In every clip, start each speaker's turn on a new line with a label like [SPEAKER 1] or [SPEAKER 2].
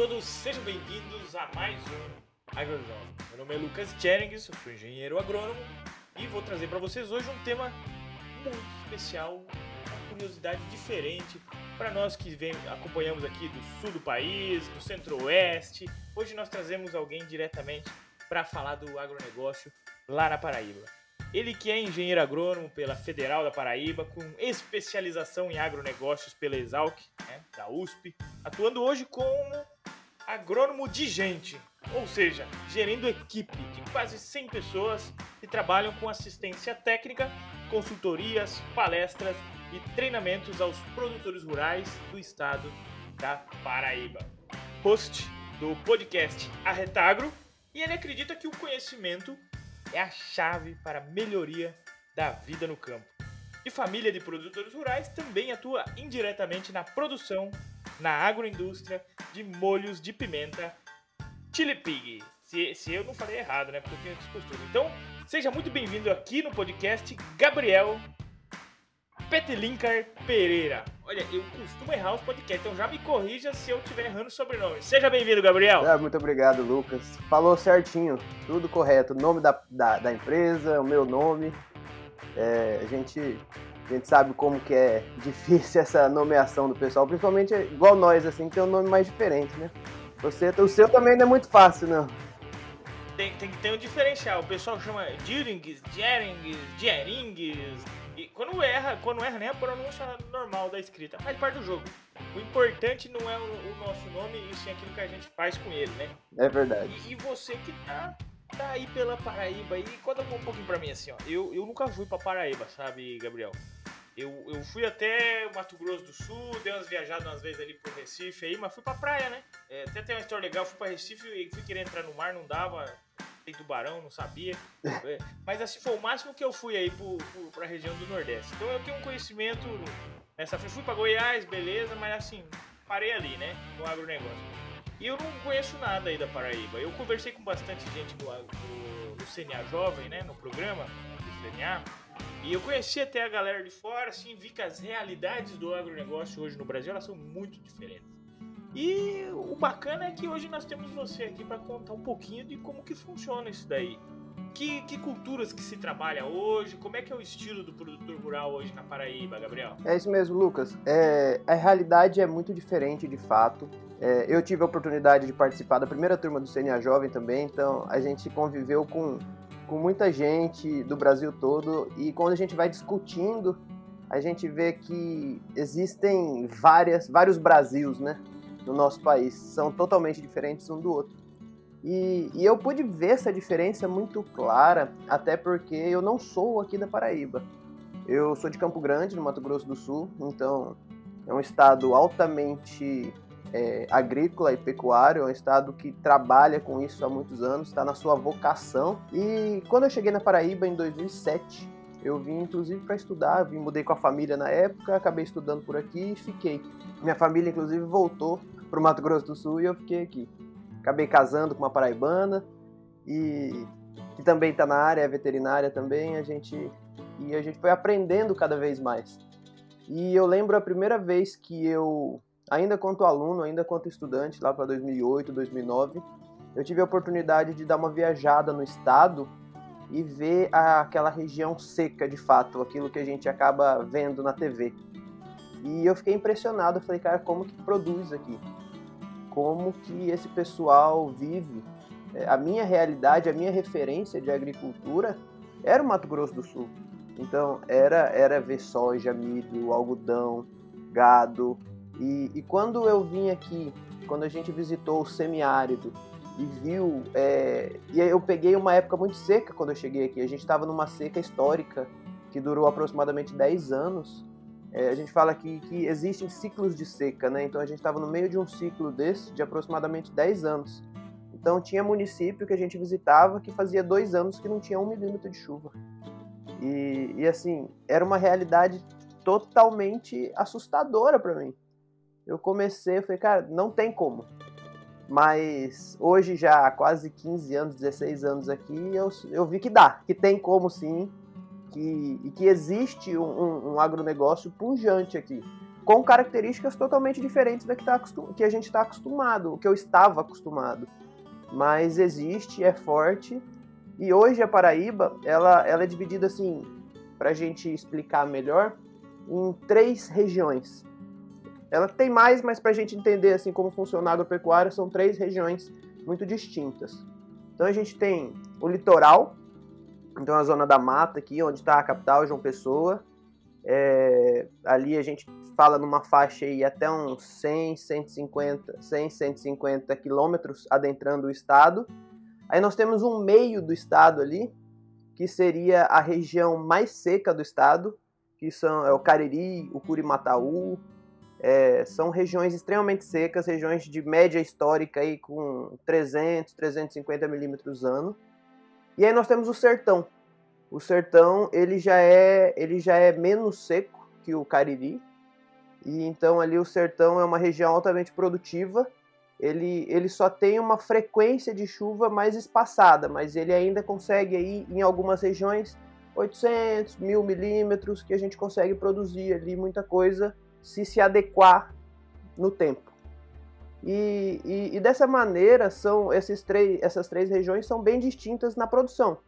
[SPEAKER 1] todos, sejam bem-vindos a mais um AgroJovem. Meu nome é Lucas eu sou engenheiro agrônomo e vou trazer para vocês hoje um tema muito especial, uma curiosidade diferente para nós que vem, acompanhamos aqui do sul do país, do centro-oeste. Hoje nós trazemos alguém diretamente para falar do agronegócio lá na Paraíba. Ele que é engenheiro agrônomo pela Federal da Paraíba, com especialização em agronegócios pela Exalc, né, da USP, atuando hoje como agrônomo de gente, ou seja, gerindo equipe de quase 100 pessoas que trabalham com assistência técnica, consultorias, palestras e treinamentos aos produtores rurais do estado da Paraíba. Host do podcast Arretagro, e ele acredita que o conhecimento é a chave para a melhoria da vida no campo. E família de produtores rurais também atua indiretamente na produção, na agroindústria de molhos de pimenta Chili Pig. Se, se eu não falei errado, né? Porque eu tenho esse costume. Então, seja muito bem-vindo aqui no podcast Gabriel Petelinkar Pereira. Olha, eu costumo errar os podcasts, então já me corrija se eu estiver errando o sobrenome. Seja bem-vindo, Gabriel.
[SPEAKER 2] É, muito obrigado, Lucas. Falou certinho, tudo correto. O nome da, da, da empresa, o meu nome. É, a, gente, a gente sabe como que é difícil essa nomeação do pessoal, principalmente igual nós, assim, que tem um nome mais diferente, né? Você, o seu também não é muito fácil, não.
[SPEAKER 1] Tem, tem que ter um diferencial. O pessoal chama Dierings, Jerings, Jerings e quando erra, quando erra nem a pronúncia normal da escrita, faz parte do jogo. O importante não é o, o nosso nome, e sim aquilo que a gente faz com ele, né?
[SPEAKER 2] É verdade.
[SPEAKER 1] E, e você que tá, tá aí pela Paraíba, e conta um pouquinho pra mim assim, ó. Eu, eu nunca fui pra Paraíba, sabe, Gabriel? Eu, eu fui até Mato Grosso do Sul, dei umas viajadas umas vezes ali pro Recife aí, mas fui pra praia, né? É, até tem uma história legal, fui pra Recife e fui querer entrar no mar, não dava tem tubarão, não sabia. É, mas assim, foi o máximo que eu fui aí pro, pro, pra região do Nordeste. Então eu tenho um conhecimento nessa. Fui pra Goiás, beleza, mas assim, parei ali, né? No agronegócio. E eu não conheço nada aí da Paraíba. Eu conversei com bastante gente do, do, do CNA Jovem, né? No programa do CNA. E eu conheci até a galera de fora, assim, vi que as realidades do agronegócio hoje no Brasil elas são muito diferentes. E o bacana é que hoje nós temos você aqui para contar um pouquinho de como que funciona isso daí. Que, que, culturas que se trabalha hoje? Como é que é o estilo do produtor rural hoje na Paraíba, Gabriel?
[SPEAKER 2] É isso mesmo, Lucas. É, a realidade é muito diferente, de fato. É, eu tive a oportunidade de participar da primeira turma do CNA Jovem também, então a gente conviveu com, com muita gente do Brasil todo e quando a gente vai discutindo, a gente vê que existem várias, vários Brasils, né? No nosso país são totalmente diferentes um do outro. E, e, eu pude ver essa diferença muito clara, até porque eu não sou aqui da Paraíba. Eu sou de Campo Grande, no Mato Grosso do Sul, então é um estado altamente é, agrícola e pecuário, é um estado que trabalha com isso há muitos anos, está na sua vocação. E quando eu cheguei na Paraíba em 2007, eu vim inclusive para estudar, vim mudei com a família na época, acabei estudando por aqui e fiquei. Minha família inclusive voltou para o Mato Grosso do Sul e eu fiquei aqui. Acabei casando com uma paraibana e que também está na área, é veterinária também, a gente e a gente foi aprendendo cada vez mais. E eu lembro a primeira vez que eu, ainda quanto aluno, ainda quanto estudante, lá para 2008, 2009, eu tive a oportunidade de dar uma viajada no estado e ver aquela região seca de fato, aquilo que a gente acaba vendo na TV. E eu fiquei impressionado, falei, cara, como que produz aqui? Como que esse pessoal vive? É, a minha realidade, a minha referência de agricultura era o Mato Grosso do Sul. Então, era, era ver soja, milho, algodão, gado. E, e quando eu vim aqui, quando a gente visitou o semiárido, e viu. É... E eu peguei uma época muito seca quando eu cheguei aqui. A gente estava numa seca histórica que durou aproximadamente 10 anos. É, a gente fala aqui que existem ciclos de seca, né? Então a gente estava no meio de um ciclo desse de aproximadamente 10 anos. Então tinha município que a gente visitava que fazia dois anos que não tinha um milímetro de chuva. E, e assim, era uma realidade totalmente assustadora para mim. Eu comecei, eu falei, cara, não tem como. Mas hoje, já há quase 15 anos, 16 anos aqui, eu, eu vi que dá, que tem como sim, que, e que existe um, um, agronegócio pujante aqui. com características totalmente diferentes da que, tá que a gente está acostumado, o que eu estava acostumado. Mas existe, é forte. E hoje a Paraíba, ela, ela é dividida assim, para a gente explicar melhor, em três regiões. Ela tem mais, mas para a gente entender assim como funciona a agropecuária, são três regiões muito distintas. Então a gente tem o litoral, então a zona da mata aqui, onde está a capital, João Pessoa. É, ali a gente fala numa faixa aí até uns 100, 150, 100, 150 quilômetros adentrando o estado. Aí nós temos um meio do estado ali, que seria a região mais seca do estado, que são é o Cariri, o Curimataú, é, são regiões extremamente secas, regiões de média histórica aí com 300, 350 milímetros ano. E aí nós temos o sertão. O sertão ele já é ele já é menos seco que o Cariri. E então ali o sertão é uma região altamente produtiva. Ele, ele só tem uma frequência de chuva mais espaçada, mas ele ainda consegue aí em algumas regiões 800, 1000 milímetros que a gente consegue produzir ali muita coisa se se adequar no tempo. E, e, e, dessa maneira são esses três, essas três regiões são bem distintas na produção.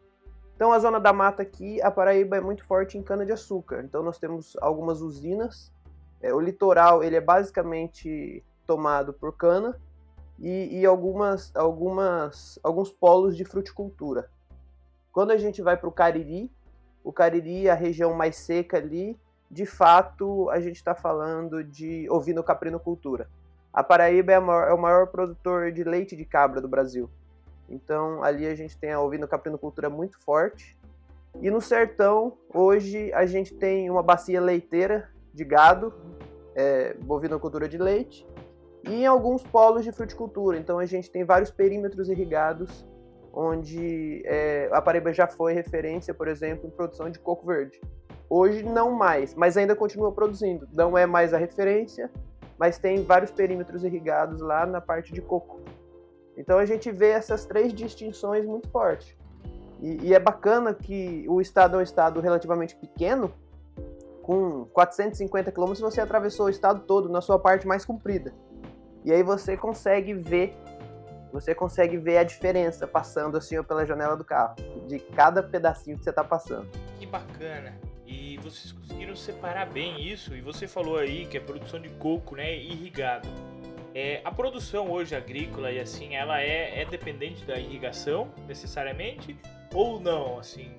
[SPEAKER 2] Então a zona da mata aqui, a Paraíba é muito forte em cana de açúcar. Então nós temos algumas usinas. É, o litoral ele é basicamente tomado por cana e, e algumas, algumas, alguns polos de fruticultura. Quando a gente vai para o Cariri, o Cariri, a região mais seca ali, de fato, a gente está falando de ovino-caprinocultura. A Paraíba é, maior, é, o maior produtor de leite de cabra do Brasil. Então, ali a gente tem a ovino-caprinocultura muito forte. E no sertão, hoje, a gente tem uma bacia leiteira de gado, é, bovinocultura de leite, e em alguns polos de fruticultura. Então, a gente tem vários perímetros irrigados, onde é, a Paraíba já foi referência, por exemplo, em produção de coco verde. Hoje não mais, mas ainda continua produzindo. Não é mais a referência, mas tem vários perímetros irrigados lá na parte de coco. Então a gente vê essas três distinções muito fortes. E, e é bacana que o estado é um estado relativamente pequeno, com 450 quilômetros você atravessou o estado todo na sua parte mais comprida. E aí você consegue ver, você consegue ver a diferença passando assim pela janela do carro, de cada pedacinho que você está passando.
[SPEAKER 1] Que bacana. E vocês conseguiram separar bem isso. E você falou aí que a produção de coco, né, irrigado. É, a produção hoje agrícola e assim, ela é, é dependente da irrigação necessariamente ou não, assim,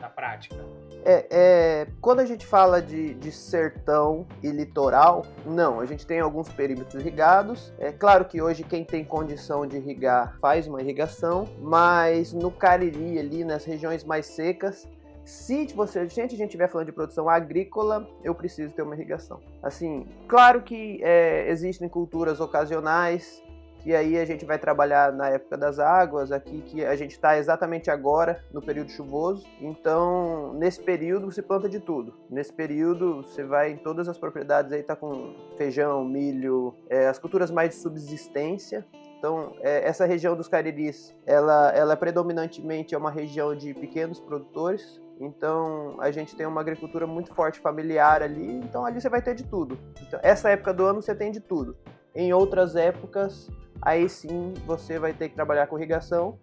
[SPEAKER 1] na prática?
[SPEAKER 2] É, é, quando a gente fala de, de, sertão e litoral, não, a gente tem alguns perímetros irrigados. É claro que hoje quem tem condição de irrigar faz uma irrigação, mas no Cariri ali, nas regiões mais secas, se você, gente, a gente estiver falando de produção agrícola, eu preciso ter uma irrigação. Assim, claro que é, existem culturas ocasionais, que aí a gente vai trabalhar na época das águas, aqui que a gente está exatamente agora, no período chuvoso. Então, nesse período você planta de tudo. Nesse período você vai em todas as propriedades aí, tá com feijão, milho, é, as culturas mais de subsistência. Então, é, essa região dos Cariris, ela, ela predominantemente é uma região de pequenos produtores, então a gente tem uma agricultura muito forte familiar ali, então ali você vai ter de tudo. Então, essa época do ano você tem de tudo. Em outras épocas, aí sim você vai ter que trabalhar com irrigação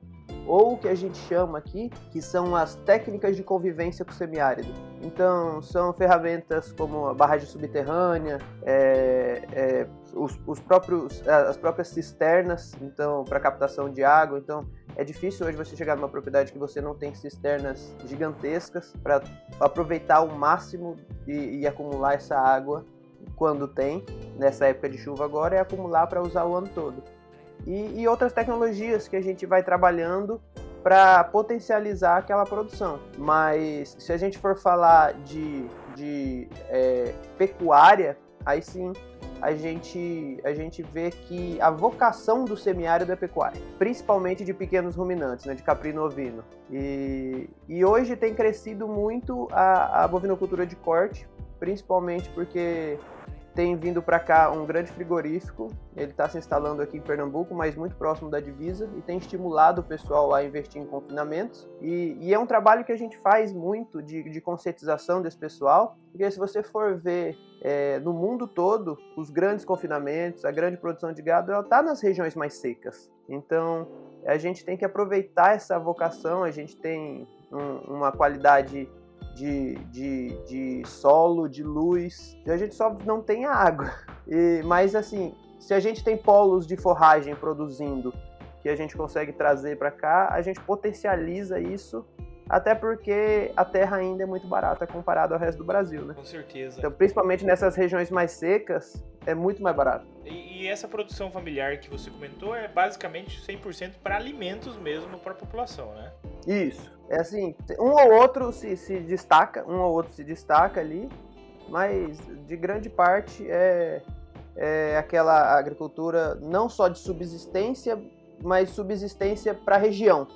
[SPEAKER 2] ou o que a gente chama aqui, que são as técnicas de convivência com o semiárido. Então, são ferramentas como a barragem subterrânea, é, é, os, os, próprios, as próprias cisternas, então, para captação de água. Então, é difícil hoje você chegar numa propriedade que você não tem cisternas gigantescas para aproveitar o máximo e, e acumular essa água quando tem, nessa época de chuva agora, é acumular para usar o ano todo e, e outras tecnologias que a gente vai trabalhando para potencializar aquela produção. Mas se a gente for falar de, de é, pecuária, aí sim a gente, a gente vê que a vocação do semiárido é pecuária, principalmente de pequenos ruminantes, né, de caprino ovino. E, e hoje tem crescido muito a, a bovinocultura de corte, principalmente porque tem vindo para cá um grande frigorífico. Ele está se instalando aqui em Pernambuco, mas muito próximo da divisa, e tem estimulado o pessoal a investir em confinamentos. E, e é um trabalho que a gente faz muito de, de conscientização desse pessoal, porque se você for ver é, no mundo todo, os grandes confinamentos, a grande produção de gado, ela está nas regiões mais secas. Então, a gente tem que aproveitar essa vocação, a gente tem um, uma qualidade de, de, de solo, de luz. A gente só não tem água. E, mas assim, se a gente tem polos de forragem produzindo que a gente consegue trazer para cá, a gente potencializa isso, até porque a terra ainda é muito barata comparado ao resto do Brasil, né?
[SPEAKER 1] Com certeza.
[SPEAKER 2] Então, principalmente nessas regiões mais secas, é muito mais barato.
[SPEAKER 1] E, e essa produção familiar que você comentou é basicamente 100% para alimentos mesmo para a população, né?
[SPEAKER 2] Isso. É assim, um ou outro se, se destaca, um ou outro se destaca ali, mas de grande parte é, é aquela agricultura não só de subsistência, mas subsistência para a região.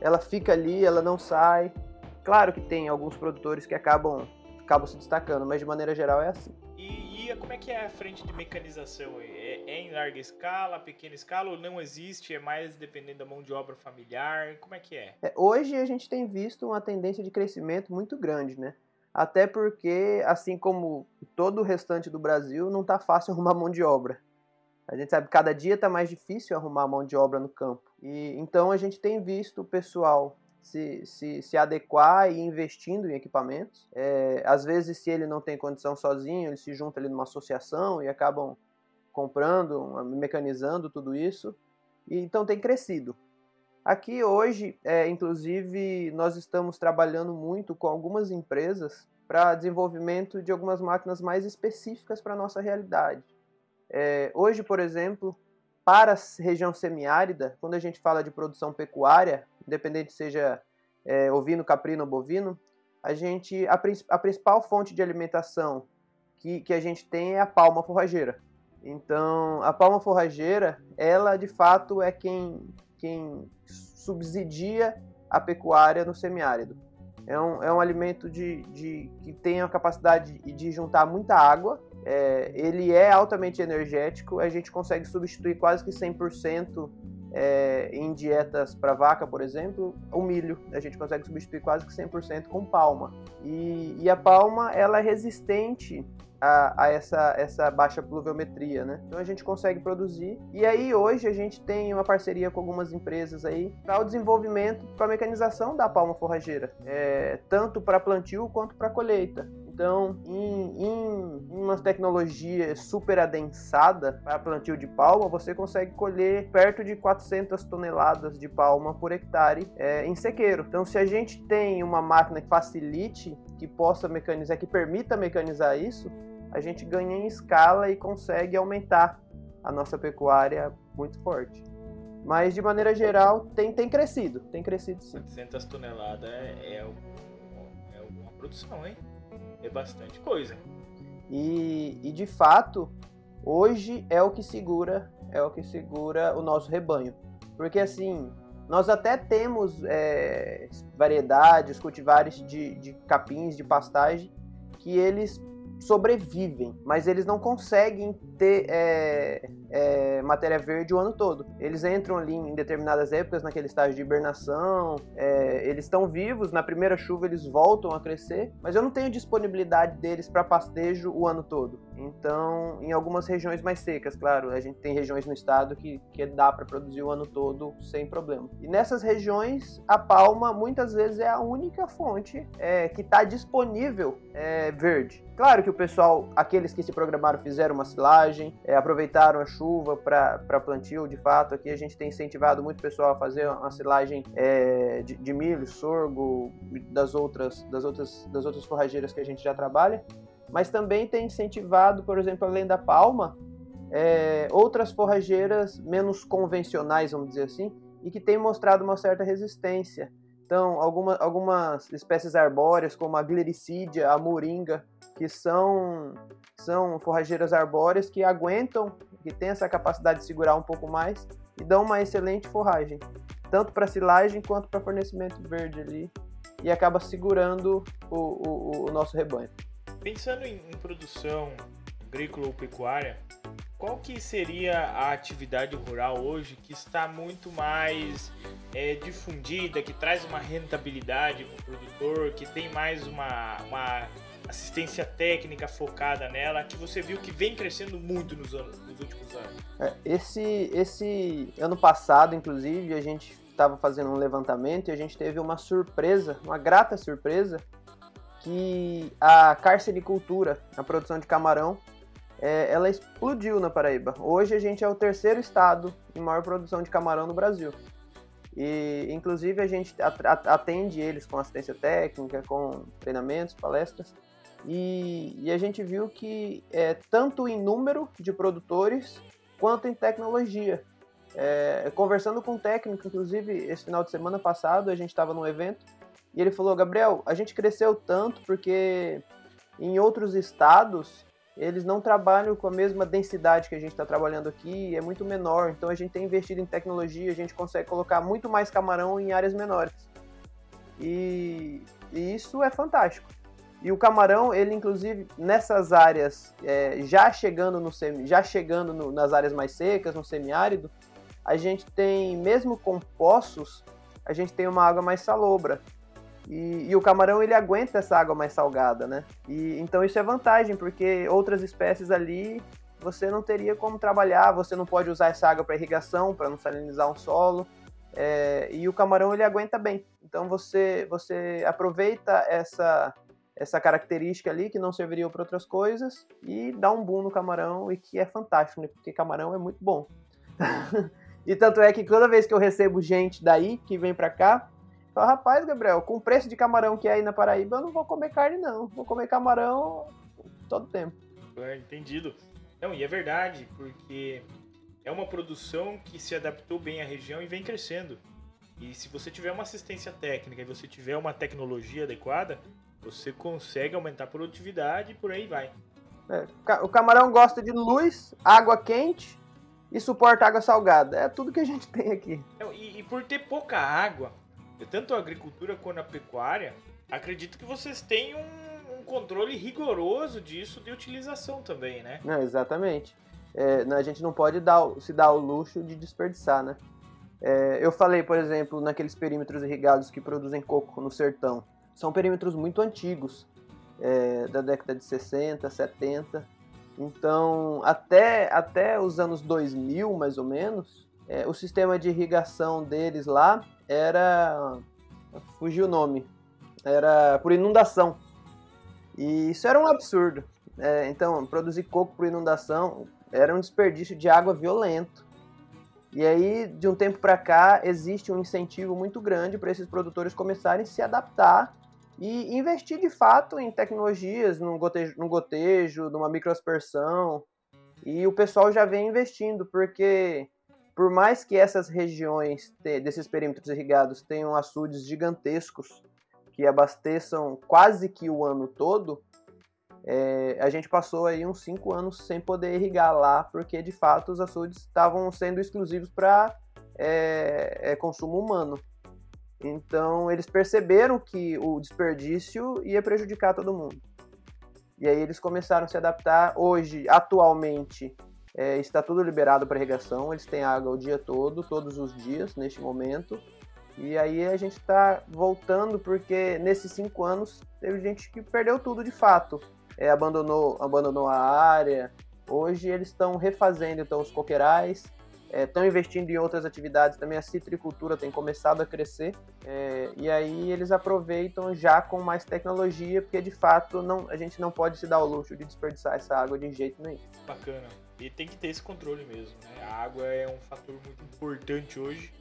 [SPEAKER 2] Ela fica ali, ela não sai. Claro que tem alguns produtores que acabam, acabam se destacando, mas de maneira geral é assim.
[SPEAKER 1] E, e como é que é a frente de mecanização? É, é, em larga escala, pequena escala ou não existe? É mais dependendo da mão de obra familiar? Como é que é?
[SPEAKER 2] é hoje a gente tem visto uma tendência de crescimento muito grande, né? Até porque, assim como todo o restante do Brasil, não está fácil arrumar mão de obra. A gente sabe que cada dia está mais difícil arrumar mão de obra no campo. E então a gente tem visto o pessoal se, se, se adequar e investindo em equipamentos. É, às vezes, se ele não tem condição sozinho, ele se junta ali numa associação e acabam comprando, mecanizando tudo isso. E, então tem crescido. Aqui hoje, é, inclusive, nós estamos trabalhando muito com algumas empresas para desenvolvimento de algumas máquinas mais específicas para a nossa realidade. É, hoje, por exemplo, para a região semiárida, quando a gente fala de produção pecuária, independente seja é, ovino, caprino ou bovino, a gente a, a, principal fonte de alimentação que, que a gente tem é a palma forrageira. Então, a palma forrageira, ela de fato é quem, quem subsidia a pecuária no semiárido. É um, é um alimento de, de, que tem a capacidade de, de juntar muita água é, ele é altamente energético, a gente consegue substituir quase que 100% é, em dietas para vaca, por exemplo, o milho. A gente consegue substituir quase que 100% com palma. E, e, a palma ela é resistente a, a, essa, essa baixa pluviometria, né? Então a gente consegue produzir. E aí hoje a gente tem uma parceria com algumas empresas aí para o desenvolvimento, para a mecanização da palma forrageira, é, tanto para plantio quanto para colheita. Então, em, em uma tecnologia super adensada para plantio de palma, você consegue colher perto de 400 toneladas de palma por hectare é, em sequeiro. Então, se a gente tem uma máquina que facilite, que possa mecanizar, que permita mecanizar isso, a gente ganha em escala e consegue aumentar a nossa pecuária muito forte. Mas de maneira geral tem, tem crescido, tem crescido sim.
[SPEAKER 1] 400 toneladas é, é, é uma produção, hein? É bastante coisa.
[SPEAKER 2] E, e de fato, hoje é o que segura, é o que segura o nosso rebanho. Porque assim, nós até temos é, variedades, cultivares de, de capins, de pastagem, que eles sobrevivem, mas eles não conseguem ter é, é, matéria verde o ano todo. Eles entram ali em determinadas épocas naquele estágio de hibernação, é, eles estão vivos, na primeira chuva eles voltam a crescer, mas eu não tenho disponibilidade deles para pastejo o ano todo. Então, em algumas regiões mais secas, claro, a gente tem regiões no estado que, que dá para produzir o ano todo sem problema. E nessas regiões, a palma muitas vezes é a única fonte é, que está disponível é, verde. Claro que o pessoal, aqueles que se programaram, fizeram uma silagem, é, aproveitaram a chuva para plantio, de fato. Aqui a gente tem incentivado muito o pessoal a fazer uma silagem é, de, de, milho, sorgo, das outras, das, outras, das outras forrageiras que a gente já trabalha. Mas também tem incentivado, por exemplo, além da palma, é, outras forrageiras menos convencionais, vamos dizer assim, e que têm mostrado uma certa resistência. Então, alguma, algumas espécies arbóreas, como a glericídia, a moringa, que são, são forrageiras arbóreas que aguentam, que têm essa capacidade de segurar um pouco mais e dão uma excelente forragem, tanto para silagem quanto para fornecimento verde ali, e acaba segurando o, o, o nosso rebanho.
[SPEAKER 1] Pensando em, em produção agrícola ou pecuária, qual que seria a atividade rural hoje que está muito mais é, difundida, que traz uma rentabilidade para o produtor, que tem mais uma, uma, assistência técnica focada nela, que você viu que vem crescendo muito nos, anos, nos últimos anos?
[SPEAKER 2] É, esse, esse ano passado, inclusive, a gente estava fazendo um levantamento e a gente teve uma surpresa, uma grata surpresa, que a carcericultura, a produção de camarão, é, ela explodiu na Paraíba. Hoje a gente é o terceiro estado em maior produção de camarão no Brasil. E, inclusive, a gente atende eles com assistência técnica, com treinamentos, palestras. E, e a gente viu que é, tanto em número de produtores quanto em tecnologia. É, conversando com um técnico, inclusive, esse final de semana passado, a gente estava num evento e ele falou: Gabriel, a gente cresceu tanto porque em outros estados eles não trabalham com a mesma densidade que a gente está trabalhando aqui, é muito menor. Então a gente tem investido em tecnologia, a gente consegue colocar muito mais camarão em áreas menores. E, e isso é fantástico. E o camarão, ele inclusive nessas áreas, é, já chegando, no semi, já chegando no, nas áreas mais secas, no semiárido, a gente tem, mesmo com poços, a gente tem uma água mais salobra. E, e, o camarão ele aguenta essa água mais salgada, né? E então isso é vantagem, porque outras espécies ali você não teria como trabalhar, você não pode usar essa água para irrigação, para não salinizar um solo. É, e o camarão ele aguenta bem. Então você você aproveita essa essa característica ali que não serviria para outras coisas e dá um boom no camarão e que é fantástico, né? Porque camarão é muito bom. e tanto é que toda vez que eu recebo gente daí que vem para cá, Fala, rapaz, Gabriel, com o preço de camarão que é aí na Paraíba, eu não vou comer carne, não. Vou comer camarão todo tempo.
[SPEAKER 1] É, entendido. Não, e é verdade, porque é uma produção que se adaptou bem à região e vem crescendo. E se você tiver uma assistência técnica e você tiver uma tecnologia adequada, você consegue aumentar a produtividade e por aí vai.
[SPEAKER 2] É, o camarão gosta de luz, água quente e suporta água salgada. É tudo que a gente tem aqui.
[SPEAKER 1] E, e por ter pouca água, tanto a agricultura quanto a pecuária, acredito que vocês têm um, um controle rigoroso disso de utilização também, né?
[SPEAKER 2] Não, exatamente. É, a gente não pode dar, se dar o luxo de desperdiçar, né? É, eu falei, por exemplo, naqueles perímetros irrigados que produzem coco no sertão. São perímetros muito antigos, é, da década de 60, 70. Então, até, até os anos 2000, mais ou menos, é, o sistema de irrigação deles lá era. Fugiu o nome. Era por inundação. E isso era um absurdo. É, então, produzir coco por inundação era um desperdício de água violento. E aí, de um tempo para cá, existe um incentivo muito grande para esses produtores começarem a se adaptar e investir de fato em tecnologias, num gotejo, num gotejo numa microaspersão. E o pessoal já vem investindo, porque por mais que essas regiões desses perímetros irrigados tenham açudes gigantescos que abasteçam quase que o ano todo, é, a gente passou aí uns cinco anos sem poder irrigar lá, porque de fato os açudes estavam sendo exclusivos para é, é, consumo humano. Então eles perceberam que o desperdício ia prejudicar todo mundo. E aí eles começaram a se adaptar. Hoje, atualmente, é, está tudo liberado para irrigação, eles têm água o dia todo, todos os dias, neste momento. E aí a gente está voltando porque nesses cinco anos teve gente que perdeu tudo de fato. É, abandonou, abandonou a área. Hoje eles estão refazendo então os coqueirais, estão é, investindo em outras atividades também. A citricultura tem começado a crescer é, e aí eles aproveitam já com mais tecnologia, porque de fato não, a gente não pode se dar o luxo de desperdiçar essa água de jeito nenhum.
[SPEAKER 1] Bacana. E tem que ter esse controle mesmo, né? A água é um fator muito importante hoje.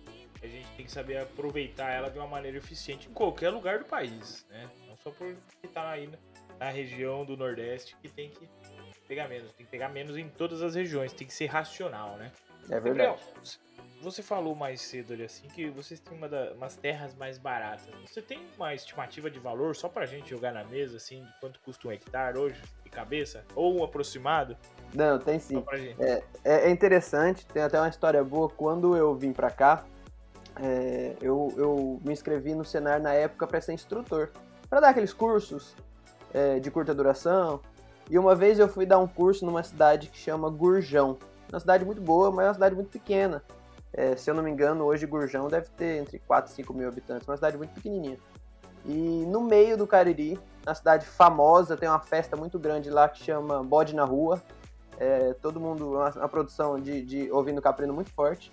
[SPEAKER 1] A gente tem que saber aproveitar ela de uma maneira eficiente em qualquer lugar do país, né? Não só por estar aí na região do Nordeste que tem que pegar menos. Tem que pegar menos em todas as regiões. Tem que ser racional, né?
[SPEAKER 2] É verdade. Gabriel,
[SPEAKER 1] você falou mais cedo ali assim que vocês têm uma da, umas terras mais baratas. Você tem uma estimativa de valor só pra gente jogar na mesa, assim, de quanto custa um hectare hoje, de cabeça? Ou um aproximado?
[SPEAKER 2] Não, tem sim. É, é, é, interessante, tem até uma história boa. Quando eu vim para cá, é, eu, eu me inscrevi no Senar na época para ser instrutor, para dar aqueles cursos é, de curta duração. E uma vez eu fui dar um curso numa cidade que chama Gurjão. Uma cidade muito boa, mas é uma cidade muito pequena. É, se eu não me engano, hoje Gurjão deve ter entre 4 e 5 mil habitantes, uma cidade muito pequenininha. E no meio do Cariri, na cidade famosa, tem uma festa muito grande lá que chama Bode na Rua. É, todo mundo, uma, uma produção de, de ouvindo caprino muito forte.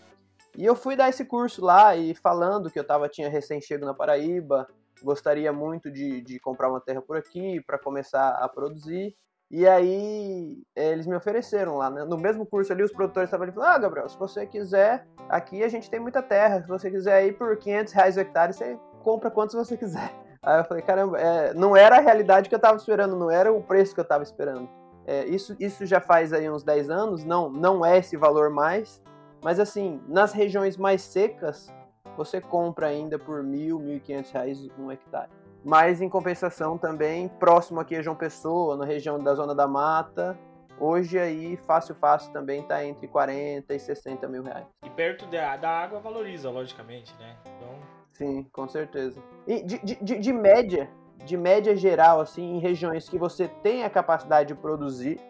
[SPEAKER 2] E eu fui dar esse curso lá e falando que eu tava, tinha recém-chego na Paraíba, gostaria muito de, de comprar uma terra por aqui para começar a produzir. E aí eles me ofereceram lá, né? No mesmo curso ali, os produtores estavam ali falando, ah, Gabriel, se você quiser, aqui a gente tem muita terra, se você quiser ir por 500 reais o hectare, você compra quantos você quiser. Aí eu falei, caramba, é, não era a realidade que eu estava esperando, não era o preço que eu estava esperando. É, isso, isso já faz aí uns 10 anos, não, não é esse valor mais, mas assim, nas regiões mais secas, você compra ainda por mil, mil e quinhentos reais um hectare. Mas em compensação também, próximo aqui a João Pessoa, na região da Zona da Mata, hoje aí fácil, fácil também está entre 40 e 60 mil reais.
[SPEAKER 1] E perto da, da água valoriza, logicamente, né?
[SPEAKER 2] Então... Sim, com certeza. E de, de, de média, de média geral, assim, em regiões que você tem a capacidade de produzir,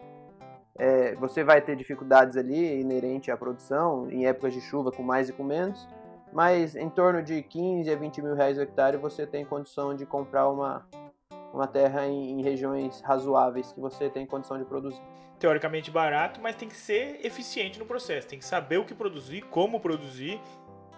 [SPEAKER 2] é, você vai ter dificuldades ali inerente à produção, em épocas de chuva com mais e com menos, mas em torno de 15 a 20 mil reais o hectare você tem condição de comprar uma, uma terra em, em, regiões razoáveis que você tem condição de produzir.
[SPEAKER 1] Teoricamente barato, mas tem que ser eficiente no processo, tem que saber o que produzir, como produzir,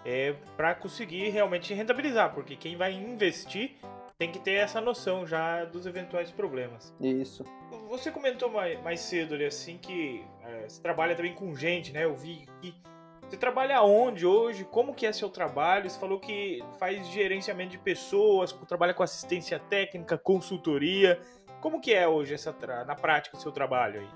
[SPEAKER 1] é, para conseguir realmente rentabilizar, porque quem vai investir tem que ter essa noção já dos eventuais problemas.
[SPEAKER 2] Isso.
[SPEAKER 1] Você comentou mais, mais cedo ali assim que é, você trabalha também com gente, né? Eu vi que você trabalha onde hoje? Como que é seu trabalho? Você falou que faz gerenciamento de pessoas, trabalha com assistência técnica, consultoria. Como que é hoje essa na prática o seu trabalho aí?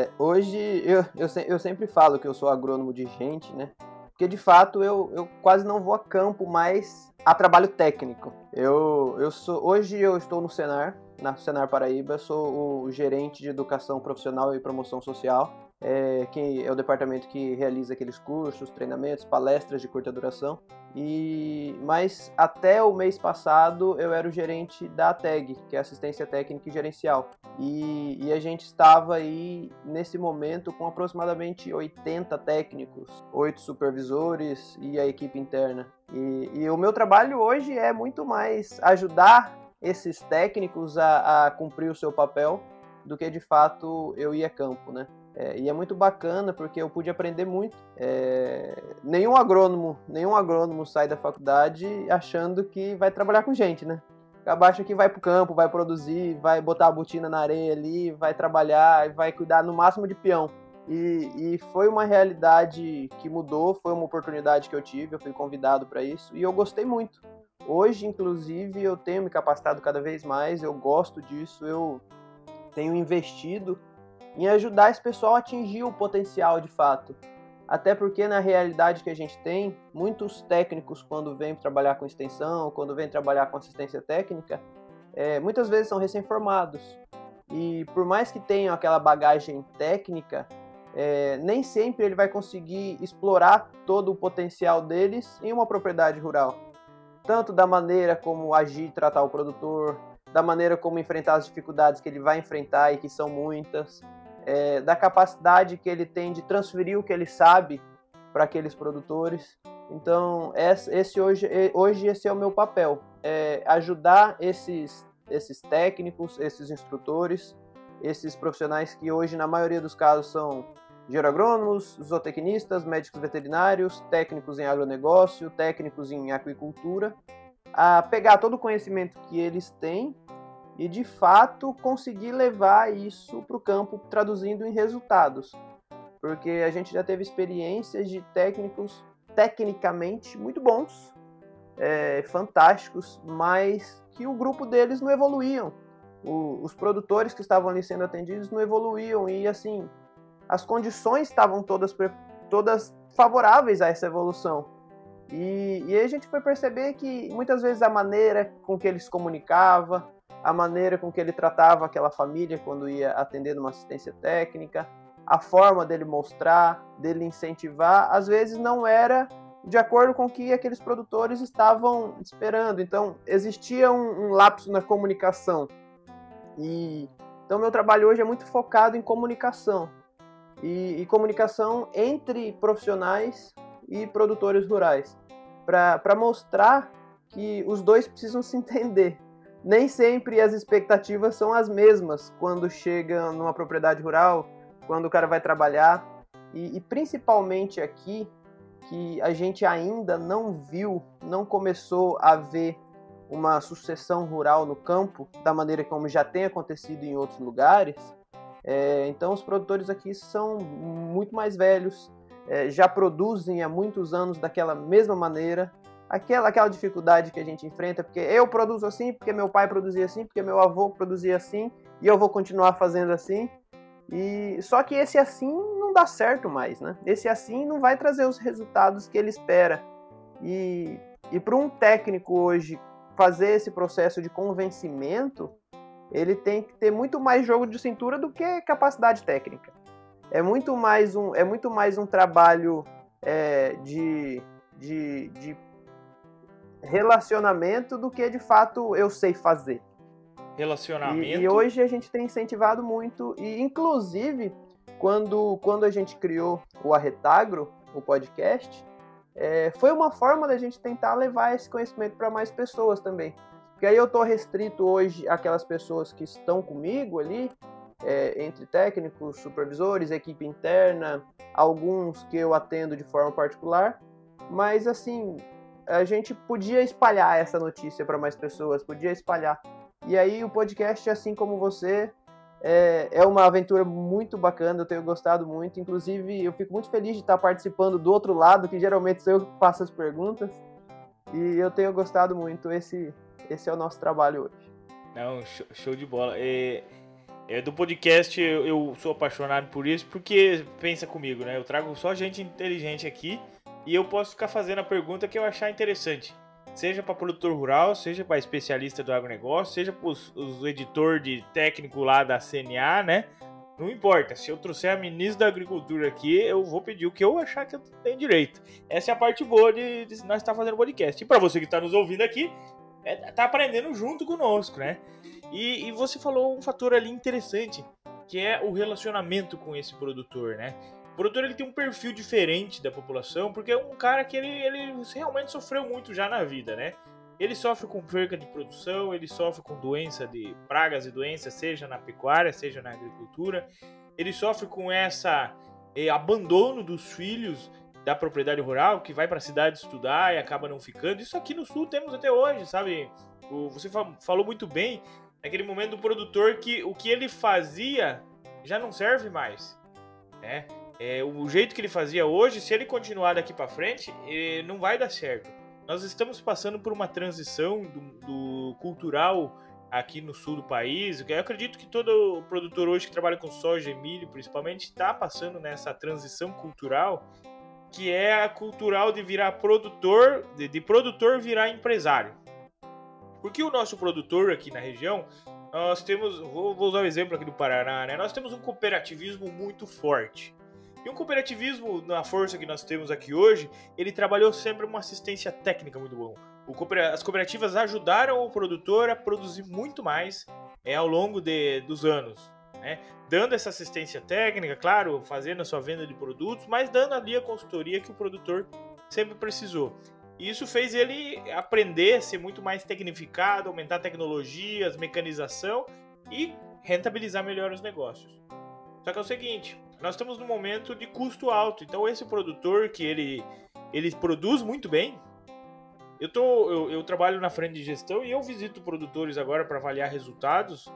[SPEAKER 2] É, hoje eu, eu, eu sempre falo que eu sou agrônomo de gente, né? Porque de fato eu, eu quase não vou a campo mais a trabalho técnico. Eu, eu sou hoje eu estou no Senar, na Senar Paraíba, sou o gerente de educação profissional e promoção social é, que é o departamento que realiza aqueles cursos, treinamentos, palestras de curta duração. E mas até o mês passado eu era o gerente da TAG, que é assistência técnica e gerencial. E, e a gente estava aí nesse momento com aproximadamente 80 técnicos, 8 supervisores e a equipe interna. E, e o meu trabalho hoje é muito mais ajudar esses técnicos a, a cumprir o seu papel do que de fato eu ir a campo, né? É, e é muito bacana porque eu pude aprender muito. É, nenhum agrônomo, nenhum agrônomo sai da faculdade achando que vai trabalhar com gente, né? Abaixo que vai pro campo, vai produzir, vai botar a botina na areia ali, vai trabalhar, vai cuidar no máximo de peão. E, e foi uma realidade que mudou, foi uma oportunidade que eu tive, eu fui convidado para isso e eu gostei muito. Hoje, inclusive, eu tenho me capacitado cada vez mais, eu gosto disso, eu tenho investido em ajudar esse pessoal a atingir o potencial de fato. Até porque na realidade que a gente tem, muitos técnicos quando vêm trabalhar com extensão, quando vêm trabalhar com assistência técnica, é, muitas vezes são recém-formados. E por mais que tenham aquela bagagem técnica, é, nem sempre ele vai conseguir explorar todo o potencial deles em uma propriedade rural. Tanto da maneira como agir e tratar o produtor, da maneira como enfrentar as dificuldades que ele vai enfrentar e que são muitas, é, da capacidade que ele tem de transferir o que ele sabe para aqueles produtores. Então, esse hoje, hoje esse é o meu papel, é ajudar esses, esses técnicos, esses instrutores, esses profissionais que hoje, na maioria dos casos, são geroagrônomos, zootecnistas, médicos veterinários, técnicos em agronegócio, técnicos em aquicultura, a pegar todo o conhecimento que eles têm e de fato conseguir levar isso para o campo traduzindo em resultados. Porque a gente já teve experiências de técnicos tecnicamente muito bons, é, fantásticos, mas que o grupo deles não evoluíam. O, os produtores que estavam ali sendo atendidos não evoluíam e assim as condições estavam todas, todas favoráveis a essa evolução. E, e aí a gente foi perceber que muitas vezes a maneira com que eles se comunicava, a maneira com que ele tratava aquela família quando ia atender numa assistência técnica, a forma dele mostrar, dele incentivar, às vezes não era de acordo com o que aqueles produtores estavam esperando. Então, existia um, um lapso na comunicação. E, Então, meu trabalho hoje é muito focado em comunicação e, e comunicação entre profissionais e produtores rurais, para mostrar que os dois precisam se entender. Nem sempre as expectativas são as mesmas quando chega numa propriedade rural, quando o cara vai trabalhar. E, e principalmente aqui, que a gente ainda não viu, não começou a ver uma sucessão rural no campo da maneira como já tem acontecido em outros lugares. É, então, os produtores aqui são muito mais velhos, é, já produzem há muitos anos daquela mesma maneira. Aquela, aquela dificuldade que a gente enfrenta, porque eu produzo assim, porque meu pai produzia assim, porque meu avô produzia assim, e eu vou continuar fazendo assim. E só que esse assim não dá certo mais, né? Esse assim não vai trazer os resultados que ele espera. E, e para um técnico hoje fazer esse processo de convencimento, ele tem que ter muito mais jogo de cintura do que capacidade técnica. É muito mais um, é muito mais um trabalho é, de, de, de relacionamento do que de fato eu sei fazer.
[SPEAKER 1] Relacionamento.
[SPEAKER 2] E, e, hoje a gente tem incentivado muito, e inclusive quando, quando a gente criou o Arretagro, o podcast, é, foi uma forma da gente tentar levar esse conhecimento para mais pessoas também. Porque aí eu estou restrito hoje àquelas pessoas que estão comigo ali, é, entre técnicos, supervisores, equipe interna, alguns que eu atendo de forma particular, mas assim, a gente podia espalhar essa notícia para mais pessoas, podia espalhar. E aí o podcast, assim como você, é, é uma aventura muito bacana, eu tenho gostado muito. Inclusive, eu fico muito feliz de estar participando do outro lado, que geralmente sou eu que faço as perguntas. E eu tenho gostado muito. Esse, esse é o nosso trabalho hoje.
[SPEAKER 1] Não, show, show de bola. É, é, do podcast eu, eu, sou apaixonado por isso, porque pensa comigo, né? Eu trago só gente inteligente aqui e eu posso ficar fazendo a pergunta que eu achar interessante seja para produtor rural, seja para especialista do agronegócio, seja para os, editor de técnico lá da CNA, né? Não importa, se eu trouxer a ministra da Agricultura aqui, eu vou pedir o que eu achar que eu tenho direito. Essa é a parte boa de, de nós estar tá fazendo podcast. E para você que está nos ouvindo aqui, é, tá aprendendo junto conosco, né? E, e você falou um fator ali interessante, que é o relacionamento com esse produtor, né? Produtor ele tem um perfil diferente da população, porque é um cara que ele, ele realmente sofreu muito já na vida, né? Ele sofre com perca de produção, ele sofre com doença de pragas e doenças, seja na pecuária, seja na agricultura. Ele sofre com essa eh, abandono dos filhos da propriedade rural, que vai para a cidade estudar e acaba não ficando. Isso aqui no sul temos até hoje, sabe? O, você falou muito bem naquele momento do produtor que o que ele fazia já não serve mais. Né? É, o jeito que ele fazia hoje, se ele continuar daqui para frente, é, não vai dar certo. Nós estamos passando por uma transição do, do, cultural aqui no sul do país. Eu acredito que todo produtor hoje que trabalha com soja e milho, principalmente, está passando nessa transição cultural, que é a cultural de virar produtor, de, de produtor virar empresário. Porque o nosso produtor aqui na região, nós temos, vou, vou usar o exemplo aqui do Paraná, né? Nós temos um cooperativismo muito forte. E o cooperativismo, na força que nós temos aqui hoje, ele trabalhou sempre uma assistência técnica muito bom. as cooperativas ajudaram o produtor a produzir muito mais é, ao longo de, dos anos. Né? Dando essa assistência técnica, claro, fazendo a sua venda de produtos, mas dando ali a consultoria que o produtor sempre precisou. E isso fez ele aprender, ser muito mais tecnificado, aumentar tecnologias, mecanização e rentabilizar melhor os negócios. Só que é o seguinte, nós estamos num momento de custo alto. Então esse produtor que ele, ele produz muito bem. Eu, tô, eu, eu trabalho na frente de gestão e eu visito produtores agora para avaliar resultados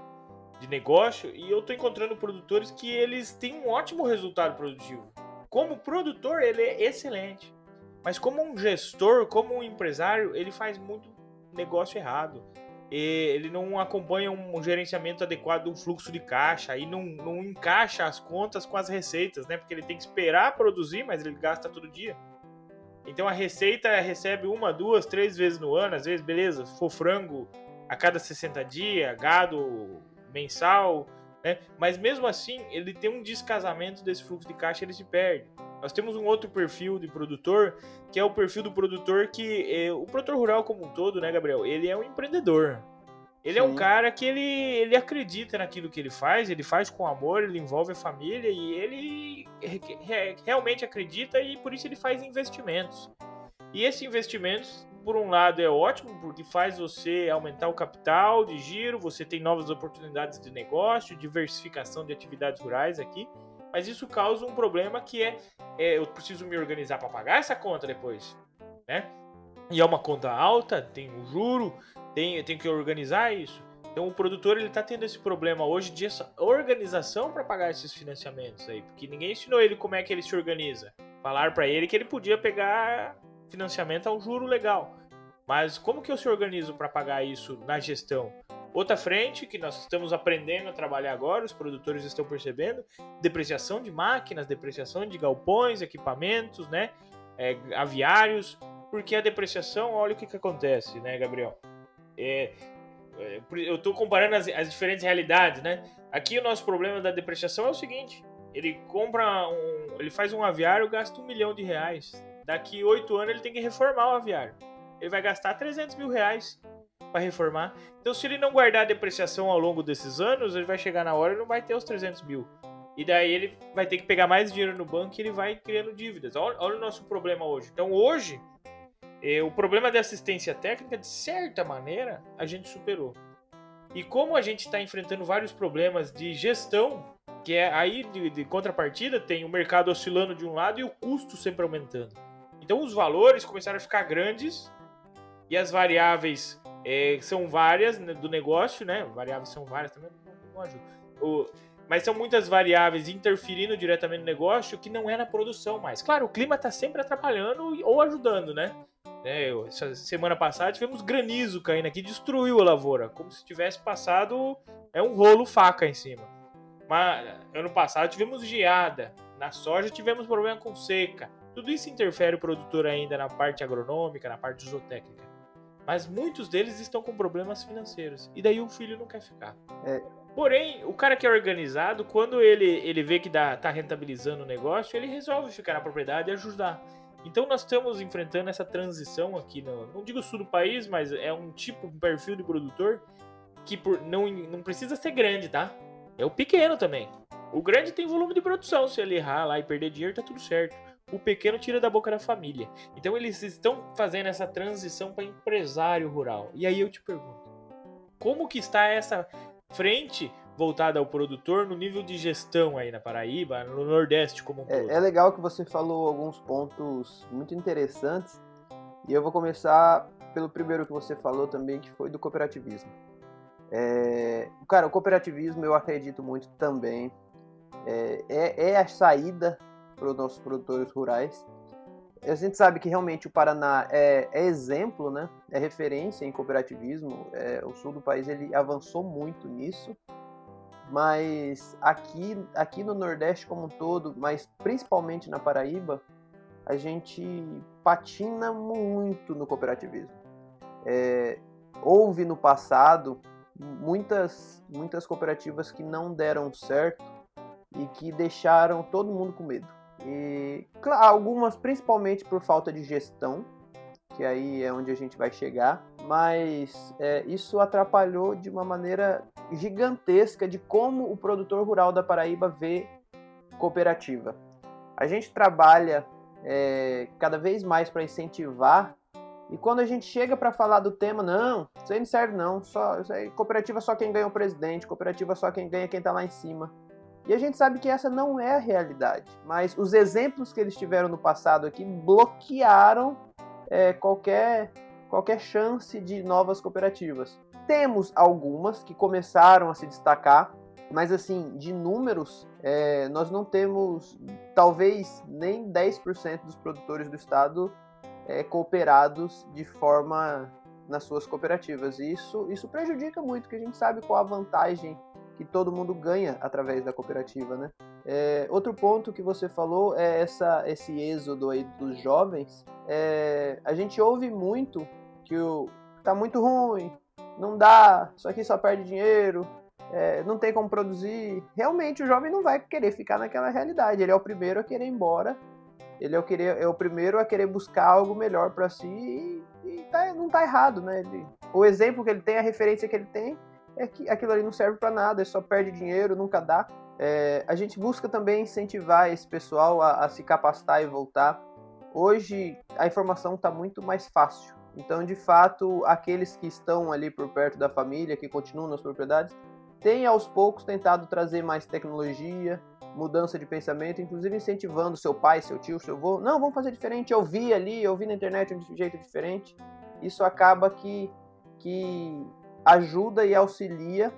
[SPEAKER 1] de negócio e eu estou encontrando produtores que eles têm um ótimo resultado produtivo. Como produtor, ele é excelente. Mas como um gestor, como um empresário, ele faz muito negócio errado ele não acompanha um gerenciamento adequado do fluxo de caixa e não, não encaixa as contas com as receitas, né? Porque ele tem que esperar produzir, mas ele gasta todo dia. Então a receita recebe uma, duas, três vezes no ano, às vezes, beleza, se for frango a cada 60 dias, gado mensal, né? Mas mesmo assim, ele tem um descasamento desse fluxo de caixa, ele se perde. Nós temos um outro perfil de produtor, que é o perfil do produtor que é, o produtor rural como um todo, né, Gabriel? Ele é um empreendedor. Ele Sim. é um cara que ele, ele acredita naquilo que ele faz, ele faz com amor, ele envolve a família e ele realmente acredita e por isso ele faz investimentos. E esses investimentos, por um lado, é ótimo porque faz você aumentar o capital de giro, você tem novas oportunidades de negócio, diversificação de atividades rurais aqui. Mas isso causa um problema que é, é eu preciso me organizar para pagar essa conta depois, né? E é uma conta alta, tem o um juro, tem, tem que organizar isso. Então o produtor ele está tendo esse problema hoje de essa organização para pagar esses financiamentos aí, porque ninguém ensinou ele como é que ele se organiza. Falar para ele que ele podia pegar financiamento a um juro legal. Mas como que eu se organizo para pagar isso na gestão? Outra frente que nós estamos aprendendo a trabalhar agora, os produtores estão percebendo, depreciação de máquinas, depreciação de galpões, equipamentos, né, é, aviários, porque a depreciação, olha o que, que acontece, né, Gabriel? É, é, eu estou comparando as, as, diferentes realidades, né? Aqui o nosso problema da depreciação é o seguinte: ele compra um, ele faz um aviário, gasta um milhão de reais. Daqui oito anos ele tem que reformar o aviário. Ele vai gastar 300 mil reais para reformar. Então, se ele não guardar a depreciação ao longo desses anos, ele vai chegar na hora e não vai ter os 300 mil. E daí ele vai ter que pegar mais dinheiro no banco e ele vai criando dívidas. Olha, olha o nosso problema hoje. Então, hoje, é, o problema da assistência técnica, de certa maneira, a gente superou. E como a gente está enfrentando vários problemas de gestão, que é aí de, de, contrapartida, tem o mercado oscilando de um lado e o custo sempre aumentando. Então os valores começaram a ficar grandes e as variáveis é, são várias né, do negócio, né? Variáveis são várias também, não, ajuda. O, mas são muitas variáveis interferindo diretamente no negócio que não é na produção mais. Claro, o clima está sempre atrapalhando ou ajudando, né? né? Essa semana passada tivemos granizo caindo aqui, destruiu a lavoura, como se tivesse passado é um rolo faca em cima. Mas ano passado tivemos geada, na soja tivemos problema com seca. Tudo isso interfere o produtor ainda na parte agronômica, na parte zootécnica. Mas muitos deles estão com problemas financeiros. E daí o filho não quer ficar. É, Porém, o cara que é organizado, quando ele, ele vê que dá, tá rentabilizando o negócio, ele resolve ficar na propriedade e ajudar. Então nós estamos enfrentando essa transição aqui, no, não digo sul do país, mas é um tipo, um perfil de produtor que por, não, não precisa ser grande, tá? É o pequeno também. O grande tem volume de produção, se ele errar lá e perder dinheiro, tá tudo certo. O pequeno tira da boca da família. Então eles estão fazendo essa transição para empresário rural. E aí eu te pergunto, como que está essa frente voltada ao produtor no nível de gestão aí na Paraíba, no Nordeste como um
[SPEAKER 2] é,
[SPEAKER 1] todo.
[SPEAKER 2] É legal que você falou alguns pontos muito interessantes e eu vou começar pelo primeiro que você falou também, que foi do cooperativismo. É, cara, o cooperativismo eu acredito muito também. É, é, é a saída para os nossos produtores rurais. A gente sabe que realmente o Paraná é, é exemplo, né? É referência em cooperativismo. É, o sul do país ele avançou muito nisso, mas aqui, aqui no Nordeste como um todo, mas principalmente na Paraíba, a gente patina muito no cooperativismo. É, houve no passado muitas, muitas cooperativas que não deram certo e que deixaram todo mundo com medo. E algumas principalmente por falta de gestão, que aí é onde a gente vai chegar, mas é, isso atrapalhou de uma maneira gigantesca de como o produtor rural da Paraíba vê cooperativa. A gente trabalha é, cada vez mais para incentivar e quando a gente chega para falar do tema, não, isso aí não serve não, só, cooperativa só quem ganha o presidente, cooperativa só quem ganha quem está lá em cima. E a gente sabe que essa não é a realidade. Mas os exemplos que eles tiveram no passado aqui bloquearam é, qualquer, qualquer chance de novas cooperativas. Temos algumas que começaram a se destacar, mas assim, de números, é, nós não temos talvez nem 10% dos produtores do estado é, cooperados de forma nas suas cooperativas. Isso, isso prejudica muito, porque a gente sabe qual a vantagem que todo mundo ganha através da cooperativa, né? É, outro ponto que você falou é essa, esse êxodo aí dos jovens. É, a gente ouve muito que o tá muito ruim, não dá, isso aqui só perde dinheiro, é, não tem como produzir. Realmente o jovem não vai querer ficar naquela realidade. Ele é o primeiro a querer ir embora. Ele é o, querer, é o primeiro a querer buscar algo melhor para si e, e tá, não tá errado, né? Ele, o exemplo que ele tem, a referência que ele tem, é que aquilo ali não serve para nada, é só perde dinheiro, nunca dá. É, a gente busca também incentivar esse pessoal a, a se capacitar e voltar. Hoje a informação está muito mais fácil. Então, de fato, aqueles que estão ali por perto da família, que continuam nas propriedades, têm aos poucos tentado trazer mais tecnologia, mudança de pensamento, inclusive incentivando seu pai, seu tio, seu avô. Não, vamos fazer diferente. Eu vi ali, eu vi na internet um jeito diferente. Isso acaba que, que ajuda e auxilia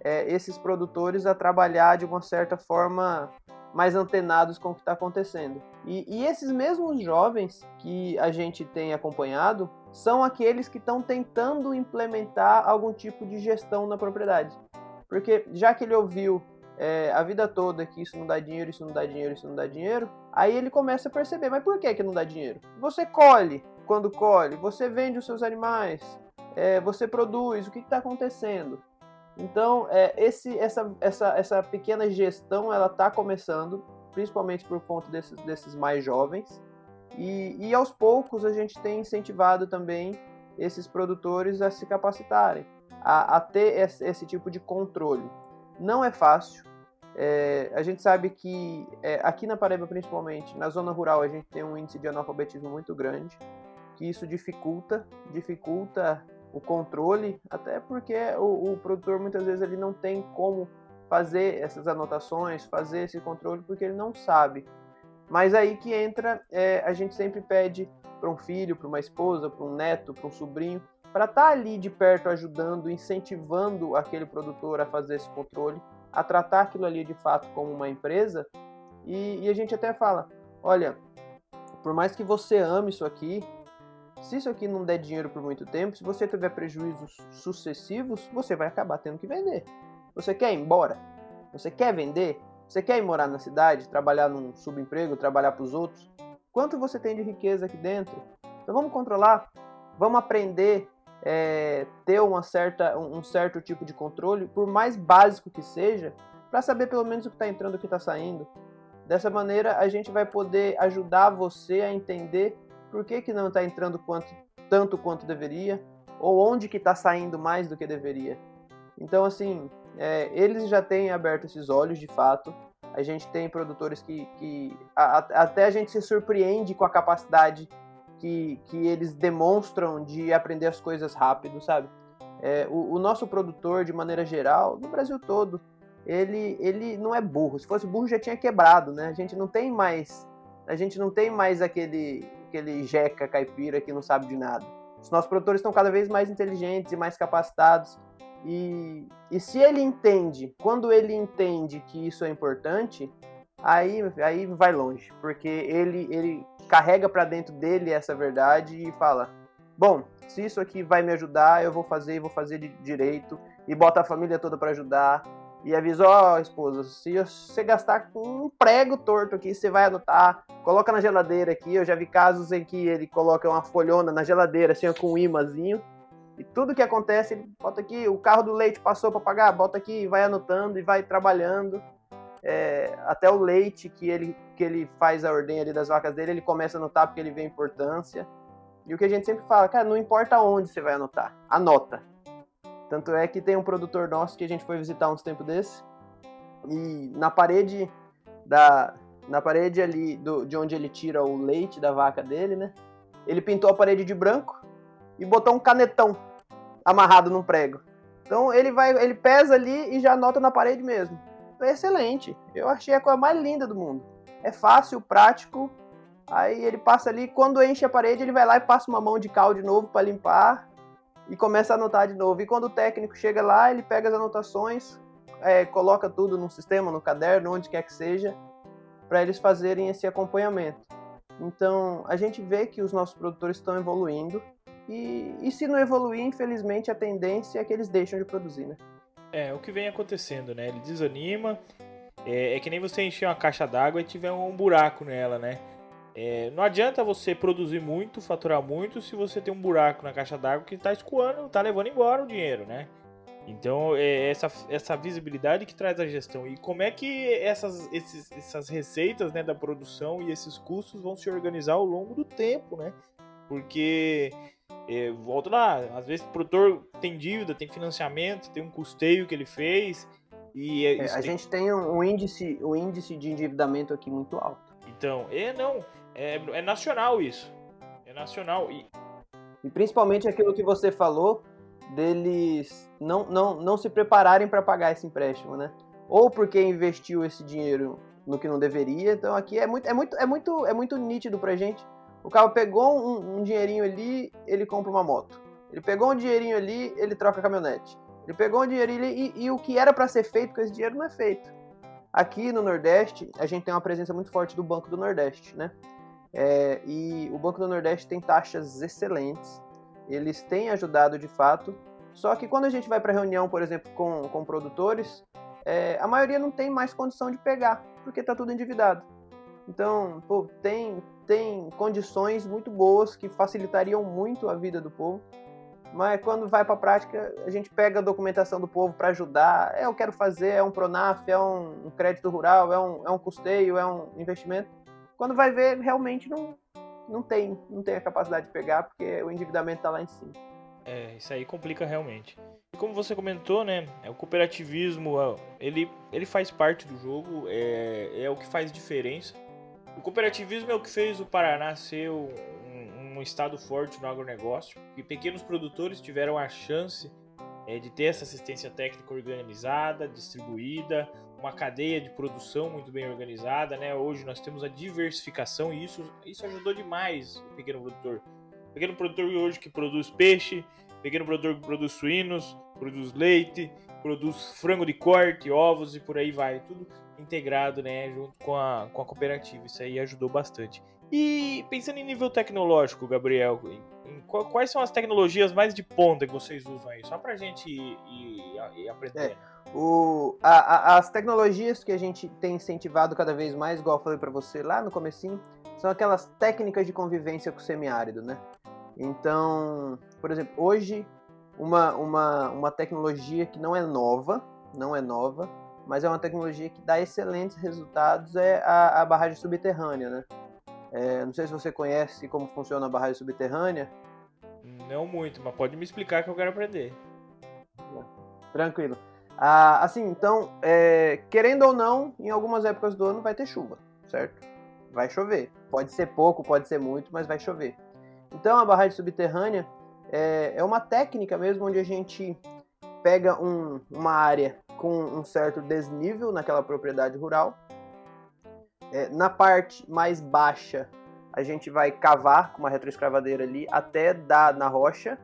[SPEAKER 2] é, esses produtores a trabalhar de uma certa forma mais antenados com o que está acontecendo. E, e, esses mesmos jovens que a gente tem acompanhado são aqueles que estão tentando implementar algum tipo de gestão na propriedade. Porque já que ele ouviu é, a vida toda que isso não dá dinheiro, isso não dá dinheiro, isso não dá dinheiro, aí ele começa a perceber, mas por que, que não dá dinheiro? Você colhe quando colhe, você vende os seus animais, é, você produz, o que está acontecendo? Então, é, esse, essa, essa, essa pequena gestão ela está começando, principalmente por conta desses, desses mais jovens, e, e aos poucos a gente tem incentivado também esses produtores a se capacitarem, a, a ter esse, esse tipo de controle. Não é fácil, é, a gente sabe que é, aqui na Paraíba, principalmente, na zona rural, a gente tem um índice de analfabetismo muito grande, que isso dificulta, dificulta o controle, até porque o, o, produtor muitas vezes ele não tem como fazer essas anotações, fazer esse controle, porque ele não sabe. Mas aí que entra, é, a gente sempre pede para um filho, para uma esposa, para um neto, para um sobrinho, para estar tá ali de perto ajudando, incentivando aquele produtor a fazer esse controle, a tratar aquilo ali de fato como uma empresa. E, e a gente até fala: olha, por mais que você ame isso aqui, se isso aqui não der dinheiro por muito tempo, se você tiver prejuízos sucessivos, você vai acabar tendo que vender. Você quer ir embora? Você quer vender? Você quer ir morar na cidade, trabalhar num subemprego, trabalhar para os outros? Quanto você tem de riqueza aqui dentro? Então vamos controlar, vamos aprender é, ter uma certa, um certo tipo de controle, por mais básico que seja, para saber pelo menos o que está entrando e o que está saindo. Dessa maneira, a gente vai poder ajudar você a entender por que, que não está entrando quanto, tanto quanto deveria, ou onde que está saindo mais do que deveria. Então, assim, é, eles já têm aberto esses olhos, de fato. A gente tem produtores que, que a, a, até a gente se surpreende com a capacidade que, que eles demonstram de aprender as coisas rápido, sabe? É, o, o, nosso produtor, de maneira geral, no Brasil todo, ele, ele não é burro. Se fosse burro, já tinha quebrado, né? A gente não tem mais, a gente não tem mais aquele, aquele jeca caipira que não sabe de nada. Os nossos produtores estão cada vez mais inteligentes e mais capacitados. E, e se ele entende, quando ele entende que isso é importante, aí, aí vai longe, porque ele, ele carrega para dentro dele essa verdade e fala: bom, se isso aqui vai me ajudar, eu vou fazer e vou fazer de direito e bota a família toda para ajudar e avisa, ó, oh, esposa, se você gastar com um prego torto aqui, você vai anotar, coloca na geladeira aqui. Eu já vi casos em que ele coloca uma folhona na geladeira, assim, com um imazinho. E tudo que acontece, ele bota aqui, o carro do leite passou para pagar, bota aqui, vai anotando e vai trabalhando é, até o leite que ele, que ele faz a ordem ali das vacas dele, ele começa a anotar porque ele vê a importância. E o que a gente sempre fala, cara, não importa onde você vai anotar, anota. Tanto é que tem um produtor nosso que a gente foi visitar uns tempos desse, e na parede da na parede ali do, de onde ele tira o leite da vaca dele, né? Ele pintou a parede de branco e botou um canetão amarrado num prego. Então ele vai, ele pesa ali e já anota na parede mesmo é excelente. Eu achei a coisa mais linda do mundo. É fácil, prático. Aí ele passa ali, quando enche a parede, ele vai lá e passa uma mão de cal de novo para limpar e começa a anotar de novo. E quando o técnico chega lá, ele pega as anotações, é, coloca tudo no sistema, no caderno, onde quer que seja, para eles fazerem esse acompanhamento. Então a gente vê que os nossos produtores estão evoluindo e, e se não evoluir, infelizmente a tendência é que eles deixam de produzir, né?
[SPEAKER 1] É, o que vem acontecendo, né? Ele desanima. É, é que nem você encher uma caixa d'água e tiver um buraco nela, né? É, não adianta você produzir muito, faturar muito, se você tem um buraco na caixa d'água que está escoando, está levando embora o dinheiro, né? Então, é essa, essa visibilidade que traz a gestão. E como é que essas, esses, essas receitas né, da produção e esses custos vão se organizar ao longo do tempo, né? Porque É, volto lá, às vezes o produtor tem dívida, tem financiamento, tem um custeio que ele fez. E
[SPEAKER 2] é, a tem... gente tem um índice, um índice de endividamento aqui muito alto.
[SPEAKER 1] Então, é não, é, é nacional isso. É nacional. E...
[SPEAKER 2] e principalmente aquilo que você falou deles não, não, não se prepararem para pagar esse empréstimo, né? Ou porque investiu esse dinheiro no que não deveria. Então aqui é muito, é muito, é muito, é muito nítido pra gente o cara pegou um, um dinheirinho ali, ele compra uma moto. Ele pegou um dinheirinho ali, ele troca a caminhonete. Ele pegou um dinheirinho ali e, e o que era para ser feito com esse dinheiro não é feito. Aqui no Nordeste, a gente tem uma presença muito forte do Banco do Nordeste, né? É, e o Banco do Nordeste tem taxas excelentes. Eles têm ajudado de fato. Só que quando a gente vai para reunião, por exemplo, com, com produtores, é, a maioria não tem mais condição de pegar, porque está tudo endividado. Então, pô, tem, tem condições muito boas que facilitariam muito a vida do povo. Mas quando vai para a prática, a gente pega a documentação do povo para ajudar. É, eu quero fazer, é um Pronaf, é um, um crédito rural, é um, é um custeio, é um investimento. Quando vai ver, realmente não, não tem, não tem a capacidade de pegar, porque o endividamento está lá em cima.
[SPEAKER 1] É, isso aí complica realmente. E como você comentou, né, é o cooperativismo, é, ele, ele faz parte do jogo, é, é o que faz diferença. O cooperativismo é o que fez o Paraná ser um, um estado forte no agronegócio, e pequenos produtores tiveram a chance é, de ter essa assistência técnica organizada, distribuída, uma cadeia de produção muito bem organizada, né? Hoje nós temos a diversificação e isso, isso ajudou demais o pequeno produtor. O pequeno produtor hoje que produz peixe, pequeno produtor que produz suínos, produz leite, produz frango de corte, ovos e por aí vai. Tudo integrado, né, junto com a, com a cooperativa. Isso aí ajudou bastante. E pensando em nível tecnológico, Gabriel, quais são as tecnologias mais de ponta que vocês usam aí? Só pra gente ir, ir, ir aprendendo.
[SPEAKER 2] É. O, a, a, as tecnologias que a gente tem incentivado cada vez mais, igual eu falei para você lá no comecinho, são aquelas técnicas de convivência com o semiárido, né? Então, por exemplo, hoje uma, uma, uma tecnologia que não é nova, não é nova, mas é uma tecnologia que dá excelentes resultados, é a, a barragem subterrânea, né? É, não sei se você conhece como funciona a barragem subterrânea.
[SPEAKER 1] Não muito, mas pode me explicar que eu quero aprender.
[SPEAKER 2] Tranquilo. Ah, assim, então, é, querendo ou não, em algumas épocas do ano vai ter chuva, certo? Vai chover. Pode ser pouco, pode ser muito, mas vai chover. Então, a barragem subterrânea é, é uma técnica mesmo onde a gente pega um, uma área com um certo desnível naquela propriedade rural. É, na parte mais baixa, a gente vai cavar com uma retroescavadeira ali até dar na rocha,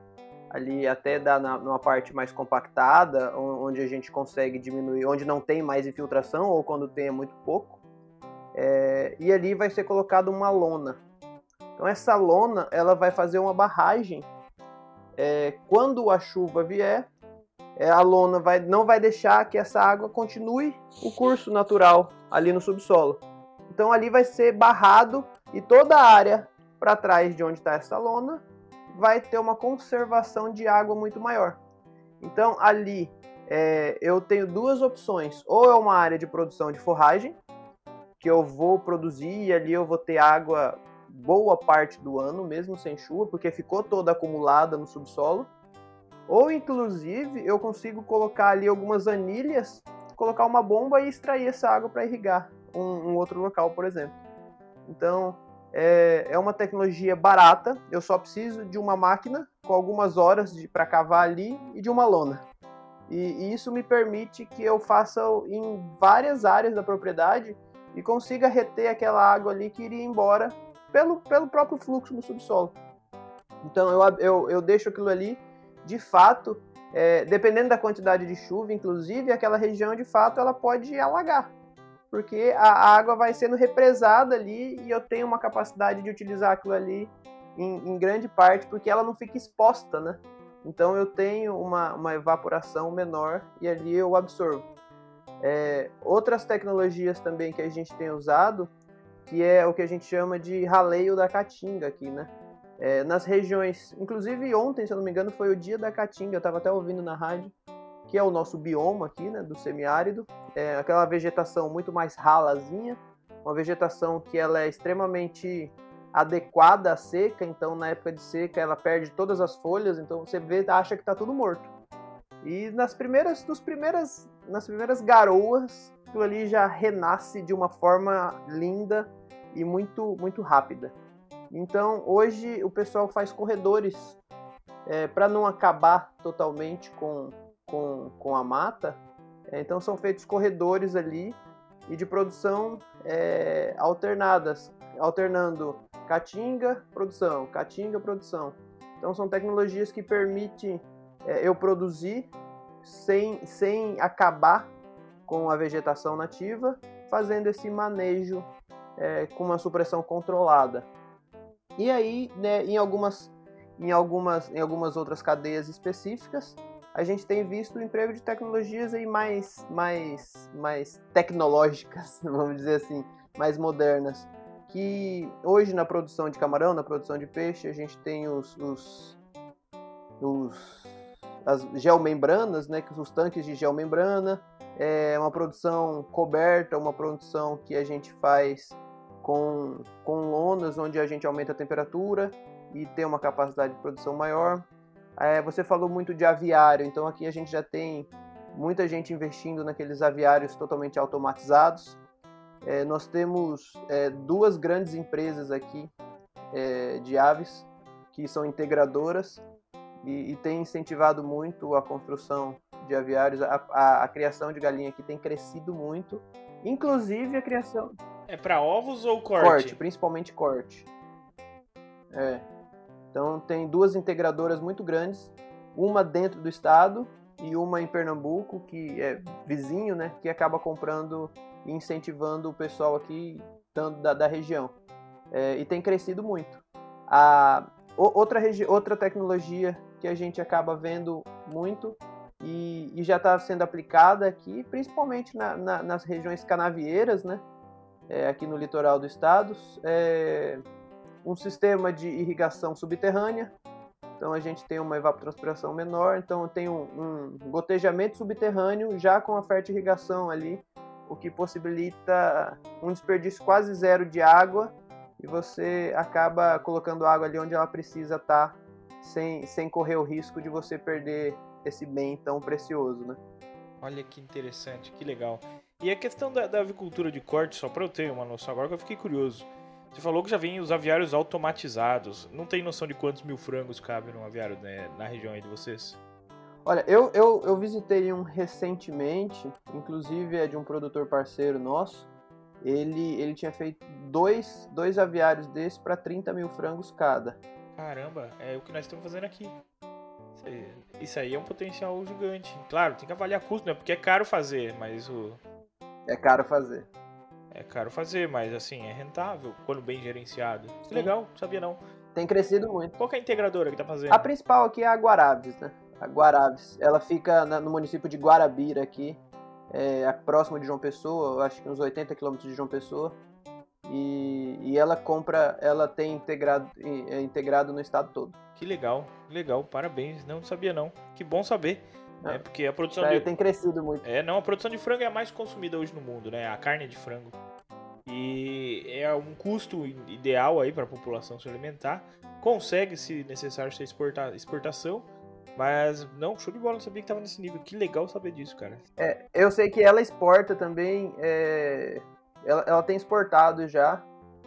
[SPEAKER 2] ali até dar na, numa parte mais compactada, onde a gente consegue diminuir, onde não tem mais infiltração ou quando tem é muito pouco. É, e ali vai ser colocada uma lona. Então essa lona ela vai fazer uma barragem. É, quando a chuva vier, é, a lona vai, não vai deixar que essa água continue o curso natural ali no subsolo. Então ali vai ser barrado e toda a área para trás de onde está essa lona vai ter uma conservação de água muito maior. Então ali é, eu tenho duas opções: ou é uma área de produção de forragem, que eu vou produzir e ali eu vou ter água boa parte do ano, mesmo sem chuva, porque ficou toda acumulada no subsolo. Ou inclusive eu consigo colocar ali algumas anilhas, colocar uma bomba e extrair essa água para irrigar um, um, outro local, por exemplo. Então é, é, uma tecnologia barata. Eu só preciso de uma máquina com algumas horas para cavar ali e de uma lona. E, e isso me permite que eu faça em várias áreas da propriedade e consiga reter aquela água ali que iria embora pelo, pelo próprio fluxo no subsolo. Então eu, eu, eu deixo aquilo ali de fato, é, dependendo da quantidade de chuva, inclusive, aquela região de fato ela pode alagar, porque a água vai sendo represada ali e eu tenho uma capacidade de utilizar aquilo ali em, em grande parte porque ela não fica exposta, né? Então eu tenho uma, uma evaporação menor e ali eu absorvo. É, outras tecnologias também que a gente tem usado, que é o que a gente chama de raleio da caatinga aqui, né? é, nas regiões. Inclusive ontem, se eu não me engano, foi o dia da caatinga, eu estava até ouvindo na rádio, que é o nosso bioma aqui, né, do semiárido. É aquela vegetação muito mais ralazinha, uma vegetação que ela é extremamente adequada à seca, então na época de seca ela perde todas as folhas, então você vê, acha que está tudo morto. E nas primeiras, nos primeiras, nas primeiras garoas, aquilo ali já renasce de uma forma linda e muito, muito rápida. Então hoje o pessoal faz corredores é, para não acabar totalmente com, com, com a mata. É, então são feitos corredores ali e de produção é, alternadas, alternando caatinga, produção, caatinga, produção. Então são tecnologias que permitem é, eu produzir sem, sem acabar com a vegetação nativa, fazendo esse manejo é, com uma supressão controlada. E aí, né, em, algumas, em, algumas, em algumas outras cadeias específicas, a gente tem visto o emprego de tecnologias aí mais, mais, mais tecnológicas, vamos dizer assim, mais modernas. Que hoje na produção de camarão, na produção de peixe, a gente tem os, os, os as geomembranas, né, os tanques de geomembrana, é uma produção coberta, uma produção que a gente faz com, com lonas, onde a gente aumenta a temperatura e tem uma capacidade de produção maior. É, você falou muito de aviário, então aqui a gente já tem muita gente investindo naqueles aviários totalmente automatizados. É, nós temos é, duas grandes empresas aqui é, de aves que são integradoras e, e têm incentivado muito a construção de aviários. A, a, a, criação de galinha aqui tem crescido muito, inclusive a criação.
[SPEAKER 1] É para ovos ou corte?
[SPEAKER 2] Corte, principalmente corte. É. Então tem duas integradoras muito grandes, uma dentro do estado e uma em Pernambuco, que é vizinho, né, que acaba comprando e incentivando o pessoal aqui tanto da, da região. É, e tem crescido muito. A, outra, outra tecnologia que a gente acaba vendo muito e, e já está sendo aplicada aqui, principalmente na, na, nas regiões canavieiras, né, é, aqui no litoral do estado, é, um sistema de irrigação subterrânea. Então a gente tem uma evapotranspiração menor, então tem um, um gotejamento subterrâneo já com a fertirrigação ali, o que possibilita um desperdício quase zero de água e você acaba colocando água ali onde ela precisa estar, tá, sem, sem correr o risco de você perder esse bem tão precioso, né?
[SPEAKER 1] Olha que interessante, que legal. E a questão da, da avicultura de corte, só para eu ter uma noção agora que eu fiquei curioso. Você falou que já vem os aviários automatizados. Não tem noção de quantos mil frangos cabem num aviário né, na região aí de vocês?
[SPEAKER 2] Olha, eu, eu, eu visitei um recentemente, inclusive é de um produtor parceiro nosso. Ele, ele tinha feito dois, dois aviários desses para 30 mil frangos cada.
[SPEAKER 1] Caramba, é o que nós estamos fazendo aqui. Isso aí é um potencial gigante. Claro, tem que avaliar custo, né? Porque é caro fazer, mas o.
[SPEAKER 2] É caro fazer.
[SPEAKER 1] É caro fazer, mas assim, é rentável quando bem gerenciado. Que legal, sabia não.
[SPEAKER 2] Tem crescido muito.
[SPEAKER 1] Qual é a integradora que tá fazendo?
[SPEAKER 2] A principal aqui é a Guaraves, né? A Guaraves. Ela fica no município de Guarabira aqui, é, próximo de João Pessoa, acho que uns 80 quilômetros de João Pessoa. E, e, ela compra, ela tem integrado, é integrado no estado todo.
[SPEAKER 1] Que legal, legal, parabéns. Não sabia não. Que bom saber. É, porque a produção
[SPEAKER 2] de... tem crescido muito.
[SPEAKER 1] É, não, a produção de frango é a mais consumida hoje no mundo, né? A carne de frango. E é um custo ideal aí para a população se alimentar. Consegue, se necessário, ser exporta... exportação. Mas não, show de bola, não sabia que tava nesse nível. Que legal saber disso, cara.
[SPEAKER 2] É, eu sei que ela exporta também. É... Ela, ela tem exportado já,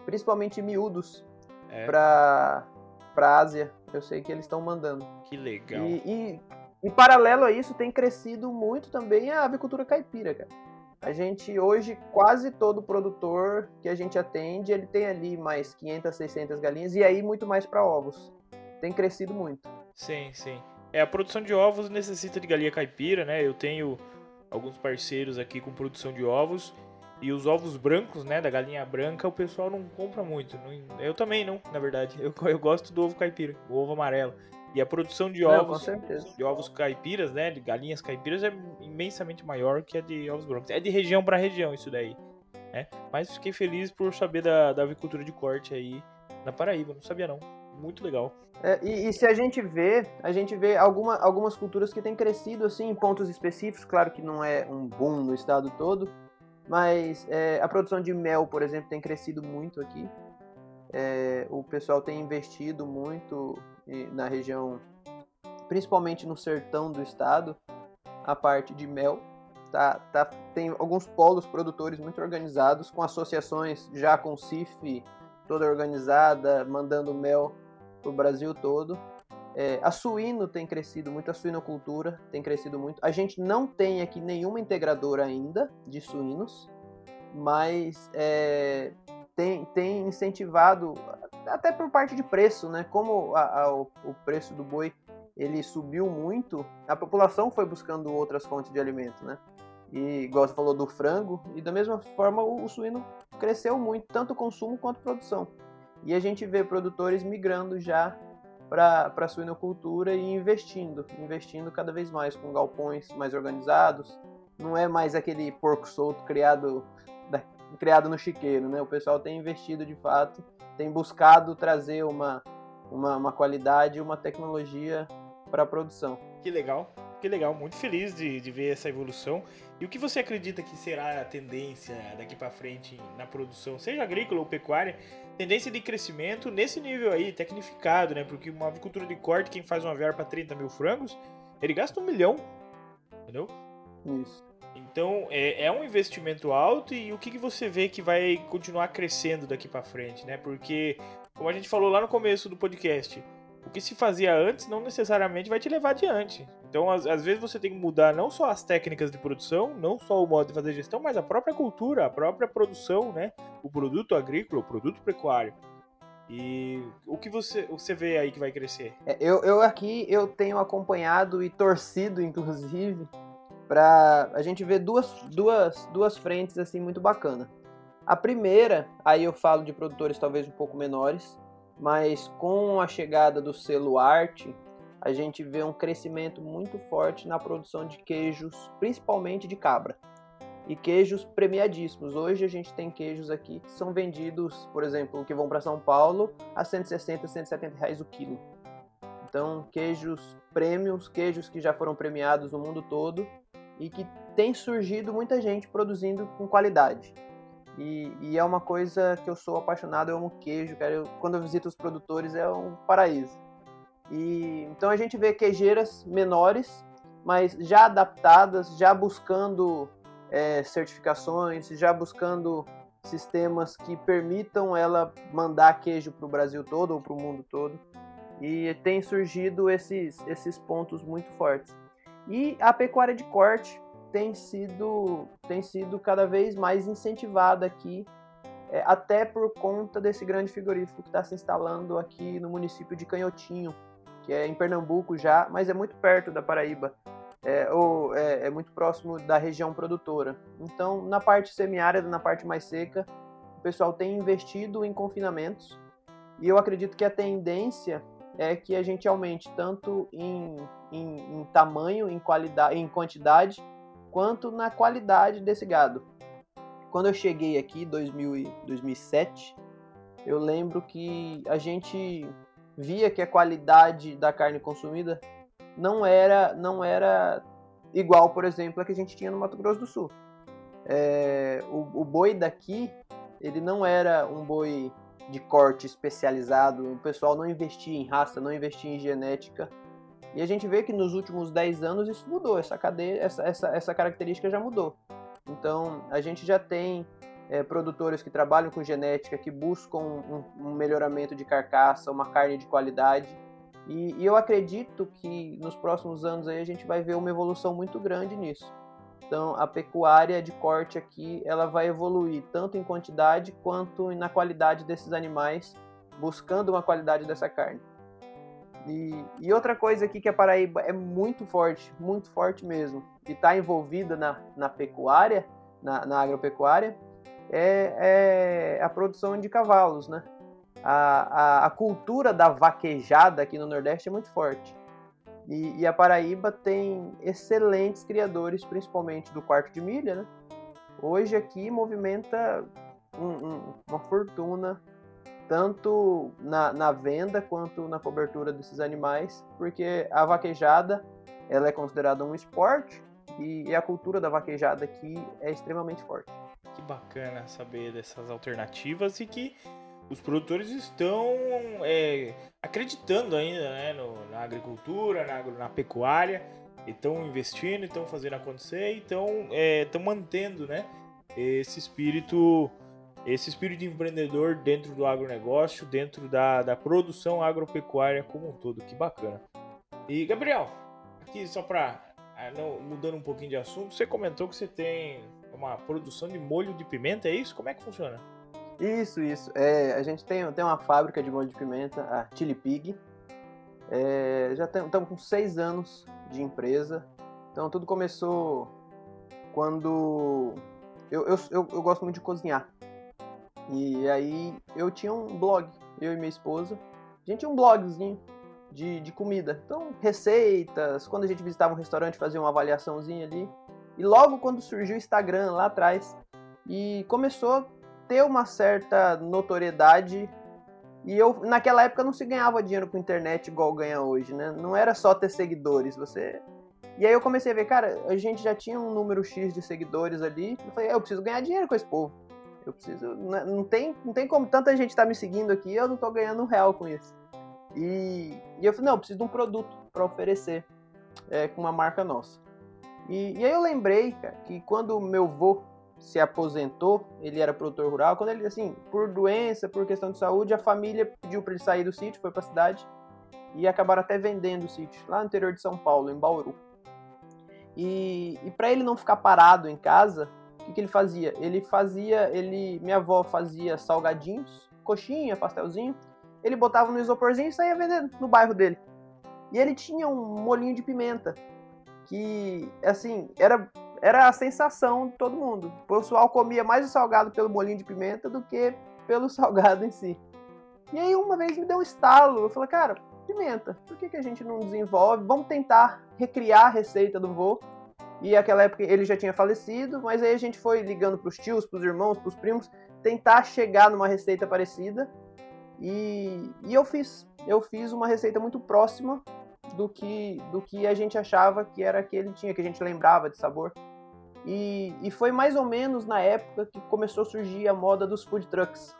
[SPEAKER 2] principalmente miúdos, é. para para Ásia. Eu sei que eles estão mandando.
[SPEAKER 1] Que legal.
[SPEAKER 2] E, e em paralelo a isso, tem crescido muito também a avicultura caipira, cara. A gente hoje, quase todo produtor que a gente atende, ele tem ali mais 500, 600 galinhas e aí muito mais para ovos. Tem crescido muito.
[SPEAKER 1] Sim, sim. É, a produção de ovos necessita de galinha caipira, né? Eu tenho alguns parceiros aqui com produção de ovos e os ovos brancos, né, da galinha branca, o pessoal não compra muito. Eu também não, na verdade. Eu, eu gosto do ovo caipira, o ovo amarelo. E a produção de ovos, Não, de ovos caipiras, né, de galinhas caipiras é imensamente maior que a de ovos brancos. É de região para região isso daí, né? Mas fiquei feliz por saber da, da avicultura de corte aí na Paraíba, não sabia não. Muito legal.
[SPEAKER 2] É, e, e, se a gente vê, a gente vê alguma, algumas culturas que têm crescido assim em pontos específicos, claro que não é um boom no estado todo, mas é, a produção de mel, por exemplo, tem crescido muito aqui. É, o pessoal tem investido muito na região, principalmente no sertão do estado, a parte de mel. Tá, tá, tem alguns polos produtores muito organizados, com associações já com CIF toda organizada, mandando mel para o Brasil todo. É, a suíno tem crescido muito, a suinocultura tem crescido muito. A gente não tem aqui nenhuma integradora ainda de suínos, mas é, tem, tem incentivado, até por parte de preço, né? Como a, a, o, preço do boi ele subiu muito, a população foi buscando outras fontes de alimento, né? E igual você falou do frango, e da mesma forma o, o suíno cresceu muito, tanto consumo quanto produção. E a gente vê produtores migrando já para a suinocultura e investindo, investindo cada vez mais com galpões mais organizados. Não é mais aquele porco solto criado, criado no chiqueiro, né? O pessoal tem investido de fato, tem buscado trazer uma, uma, uma qualidade, uma tecnologia para a produção.
[SPEAKER 1] Que legal, que legal, muito feliz de, de ver essa evolução. E o que você acredita que será a tendência daqui para frente na produção, seja agrícola ou pecuária? Tendência de crescimento nesse nível aí, tecnificado, né? Porque uma avicultura de corte, quem faz uma VR para 30 mil frangos, ele gasta um milhão, entendeu?
[SPEAKER 2] Isso.
[SPEAKER 1] Então é, é um investimento alto e o que, que você vê que vai continuar crescendo daqui para frente, né? Porque, como a gente falou lá no começo do podcast, o que se fazia antes não necessariamente vai te levar adiante. Então, às, às, vezes, você tem que mudar não só as técnicas de produção, não só o modo de fazer gestão, mas a própria cultura, a própria produção, né? O produto agrícola, o produto pecuário. E o que você, você vê aí que vai crescer?
[SPEAKER 2] É, eu, eu aqui eu tenho acompanhado e torcido, inclusive, para a gente ver duas, duas, duas frentes assim muito bacana. A primeira, aí eu falo de produtores talvez um pouco menores, mas com a chegada do selo arte, a gente vê um crescimento muito forte na produção de queijos, principalmente de cabra. E queijos premiadíssimos. Hoje a gente tem queijos aqui que são vendidos, por exemplo, que vão para São Paulo a 160, 170 reais o quilo. Então, queijos prêmios, queijos que já foram premiados no mundo todo e que tem surgido muita gente produzindo com qualidade. E, e, é uma coisa que eu sou apaixonado, eu amo queijo, cara. Eu, quando eu visito os produtores é um paraíso. E então a gente vê queijeiras menores, mas já adaptadas, já buscando é, certificações, já buscando sistemas que permitam ela mandar queijo para o Brasil todo ou para o mundo todo. E tem surgido esses, esses pontos muito fortes. E a pecuária de corte, tem sido, tem sido cada vez mais incentivada aqui, é, até por conta desse grande frigorífico que está se instalando aqui no município de Canhotinho, que é em Pernambuco já, mas é muito perto da Paraíba, é, ou é, é muito próximo da região produtora. Então, na parte semiárida, na parte mais seca, o pessoal tem investido em confinamentos, e eu acredito que a tendência é que a gente aumente tanto em, em, em tamanho, em qualidade, em quantidade, quanto na qualidade desse gado. Quando eu cheguei aqui, em 2007, eu lembro que a gente via que a qualidade da carne consumida não era, não era igual, por exemplo, a que a gente tinha no Mato Grosso do Sul. É, o, o boi daqui, ele não era um boi de corte especializado, o pessoal não investia em raça, não investia em genética e a gente vê que nos últimos 10 anos isso mudou, essa cadeia, essa, essa, essa característica já mudou. Então a gente já tem é, produtores que trabalham com genética, que buscam um, um melhoramento de carcaça, uma carne de qualidade. E, e, eu acredito que nos próximos anos aí a gente vai ver uma evolução muito grande nisso. Então a pecuária de corte aqui ela vai evoluir tanto em quantidade quanto na qualidade desses animais, buscando uma qualidade dessa carne. E, e, outra coisa aqui que a Paraíba é muito forte, muito forte mesmo, e está envolvida na, na pecuária, na, na agropecuária, é, é, a produção de cavalos, né? A, a, a, cultura da vaquejada aqui no Nordeste é muito forte. E, e, a Paraíba tem excelentes criadores, principalmente do quarto de milha, né? Hoje aqui movimenta um, um, uma fortuna tanto na, na, venda quanto na cobertura desses animais, porque a vaquejada ela é considerada um esporte e, e a cultura da vaquejada aqui é extremamente forte.
[SPEAKER 1] Que bacana saber dessas alternativas e que os produtores estão é, acreditando ainda né, no, na agricultura, na, na pecuária, estão investindo, estão fazendo acontecer, estão é, mantendo né, esse espírito esse espírito de empreendedor dentro do agronegócio, dentro da, da produção agropecuária como um todo. Que bacana. E, Gabriel, aqui só para ah, mudando um pouquinho de assunto, você comentou que você tem uma produção de molho de pimenta, é isso? Como é que funciona?
[SPEAKER 2] Isso, isso. É, a gente tem, tem uma fábrica de molho de pimenta, a Chili Pig. É, já estamos com seis anos de empresa. Então tudo começou quando eu, eu, eu, eu gosto muito de cozinhar. E aí eu tinha um blog, eu e minha esposa. A gente tinha um blogzinho de, de comida. Então, receitas, quando a gente visitava um restaurante, fazia uma avaliaçãozinha ali. E logo quando surgiu o Instagram lá atrás, e começou ter uma certa notoriedade. E eu, naquela época, não se ganhava dinheiro com internet igual ganha hoje, né? Não era só ter seguidores, você. E aí eu comecei a ver, cara, a gente já tinha um número X de seguidores ali. Eu falei, eu preciso ganhar dinheiro com esse povo. Eu preciso. Não tem, não tem como tanta gente tá me seguindo aqui eu não tô ganhando um real com isso. E, e eu falei, não, eu preciso de um produto para oferecer é, com uma marca nossa. E, e, aí eu lembrei, cara, que quando meu vô se aposentou, ele era produtor rural, quando ele, assim, por doença, por questão de saúde, a família pediu para ele sair do sítio, foi para a cidade e acabaram até vendendo o sítio, lá no interior de São Paulo, em Bauru. E, e para ele não ficar parado em casa, que, que ele fazia? Ele fazia, ele, minha avó fazia salgadinhos, coxinha, pastelzinho. Ele botava no isoporzinho e saía vendendo no bairro dele. E ele tinha um molinho de pimenta que, assim, era era a sensação de todo mundo. O pessoal comia mais o salgado pelo molinho de pimenta do que pelo salgado em si. E aí uma vez me deu um estalo, eu falei, cara, pimenta, por que, que a gente não desenvolve? Vamos tentar recriar a receita do vô e aquela época ele já tinha falecido, mas aí a gente foi ligando para os tios, para os irmãos, para os primos, tentar chegar numa receita parecida. E, e eu fiz, eu fiz uma receita muito próxima do que do que a gente achava que era que ele tinha, que a gente lembrava de sabor. E, e foi mais ou menos na época que começou a surgir a moda dos food trucks.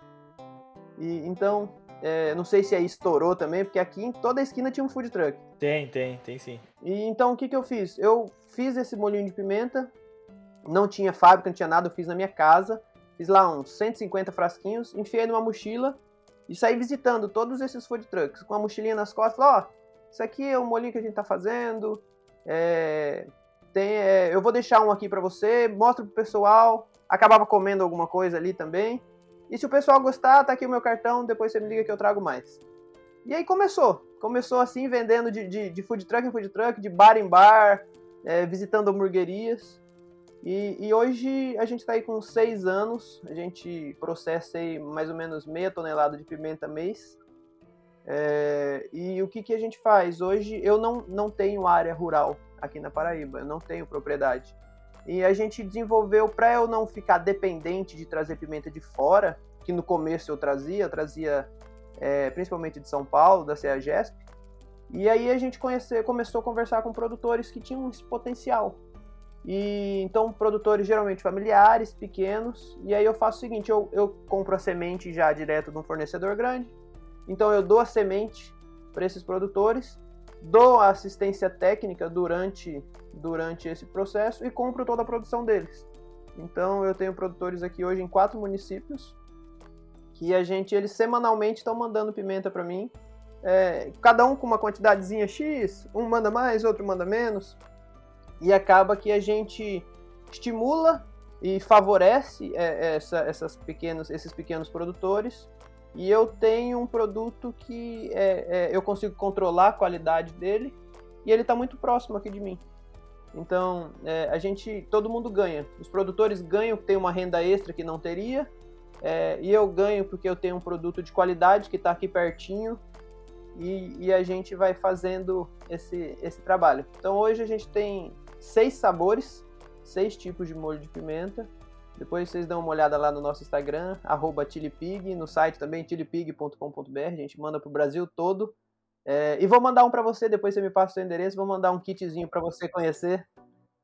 [SPEAKER 2] E então é, não sei se aí estourou também, porque aqui em toda a esquina tinha um food truck.
[SPEAKER 1] Tem, tem, tem sim.
[SPEAKER 2] E então o que, que eu fiz? Eu fiz esse molinho de pimenta, não tinha fábrica, não tinha nada, eu fiz na minha casa. Fiz lá uns 150 frasquinhos, enfiei numa mochila e saí visitando todos esses food trucks com a mochilinha nas costas. Ó, oh, isso aqui é o molinho que a gente tá fazendo. É, tem, é, eu vou deixar um aqui para você, mostra pro pessoal. Acabava comendo alguma coisa ali também. E se o pessoal gostar, tá aqui o meu cartão, depois você me liga que eu trago mais. E aí começou. Começou assim, vendendo de, de, de food truck em food truck, de bar em bar, é, visitando hamburguerias. E, e, hoje a gente está aí com seis anos, a gente processa aí mais ou menos meia tonelada de pimenta mês. É, e o que, que a gente faz? Hoje eu não, não tenho área rural aqui na Paraíba, eu não tenho propriedade. E a gente desenvolveu para eu não ficar dependente de trazer pimenta de fora, que no começo eu trazia, eu trazia é, principalmente de São Paulo, da CEAGESP. E aí a gente conhece, começou a conversar com produtores que tinham esse potencial. E então produtores geralmente familiares, pequenos. E aí eu faço o seguinte, eu, eu compro a semente já direto de um fornecedor grande. Então eu dou a semente para esses produtores dou assistência técnica durante, durante esse processo e compro toda a produção deles. Então eu tenho produtores aqui hoje em quatro municípios que a gente, eles semanalmente estão mandando pimenta para mim. É, cada um com uma quantidadezinha X, um manda mais, outro manda menos. E acaba que a gente estimula e favorece é, essa, essas pequenos, esses pequenos produtores e eu tenho um produto que é, é, eu consigo controlar a qualidade dele e ele está muito próximo aqui de mim. Então, é, a gente, todo mundo ganha. Os produtores ganham, tem uma renda extra que não teria, é, e eu ganho porque eu tenho um produto de qualidade que está aqui pertinho e, e, a gente vai fazendo esse, esse trabalho. Então, hoje a gente tem seis sabores, seis tipos de molho de pimenta depois vocês dão uma olhada lá no nosso Instagram, arroba Tilipig, no site também, tilipig.com.br, a gente manda pro Brasil todo. É, e vou mandar um para você, depois você me passa o seu endereço, vou mandar um kitzinho para você conhecer,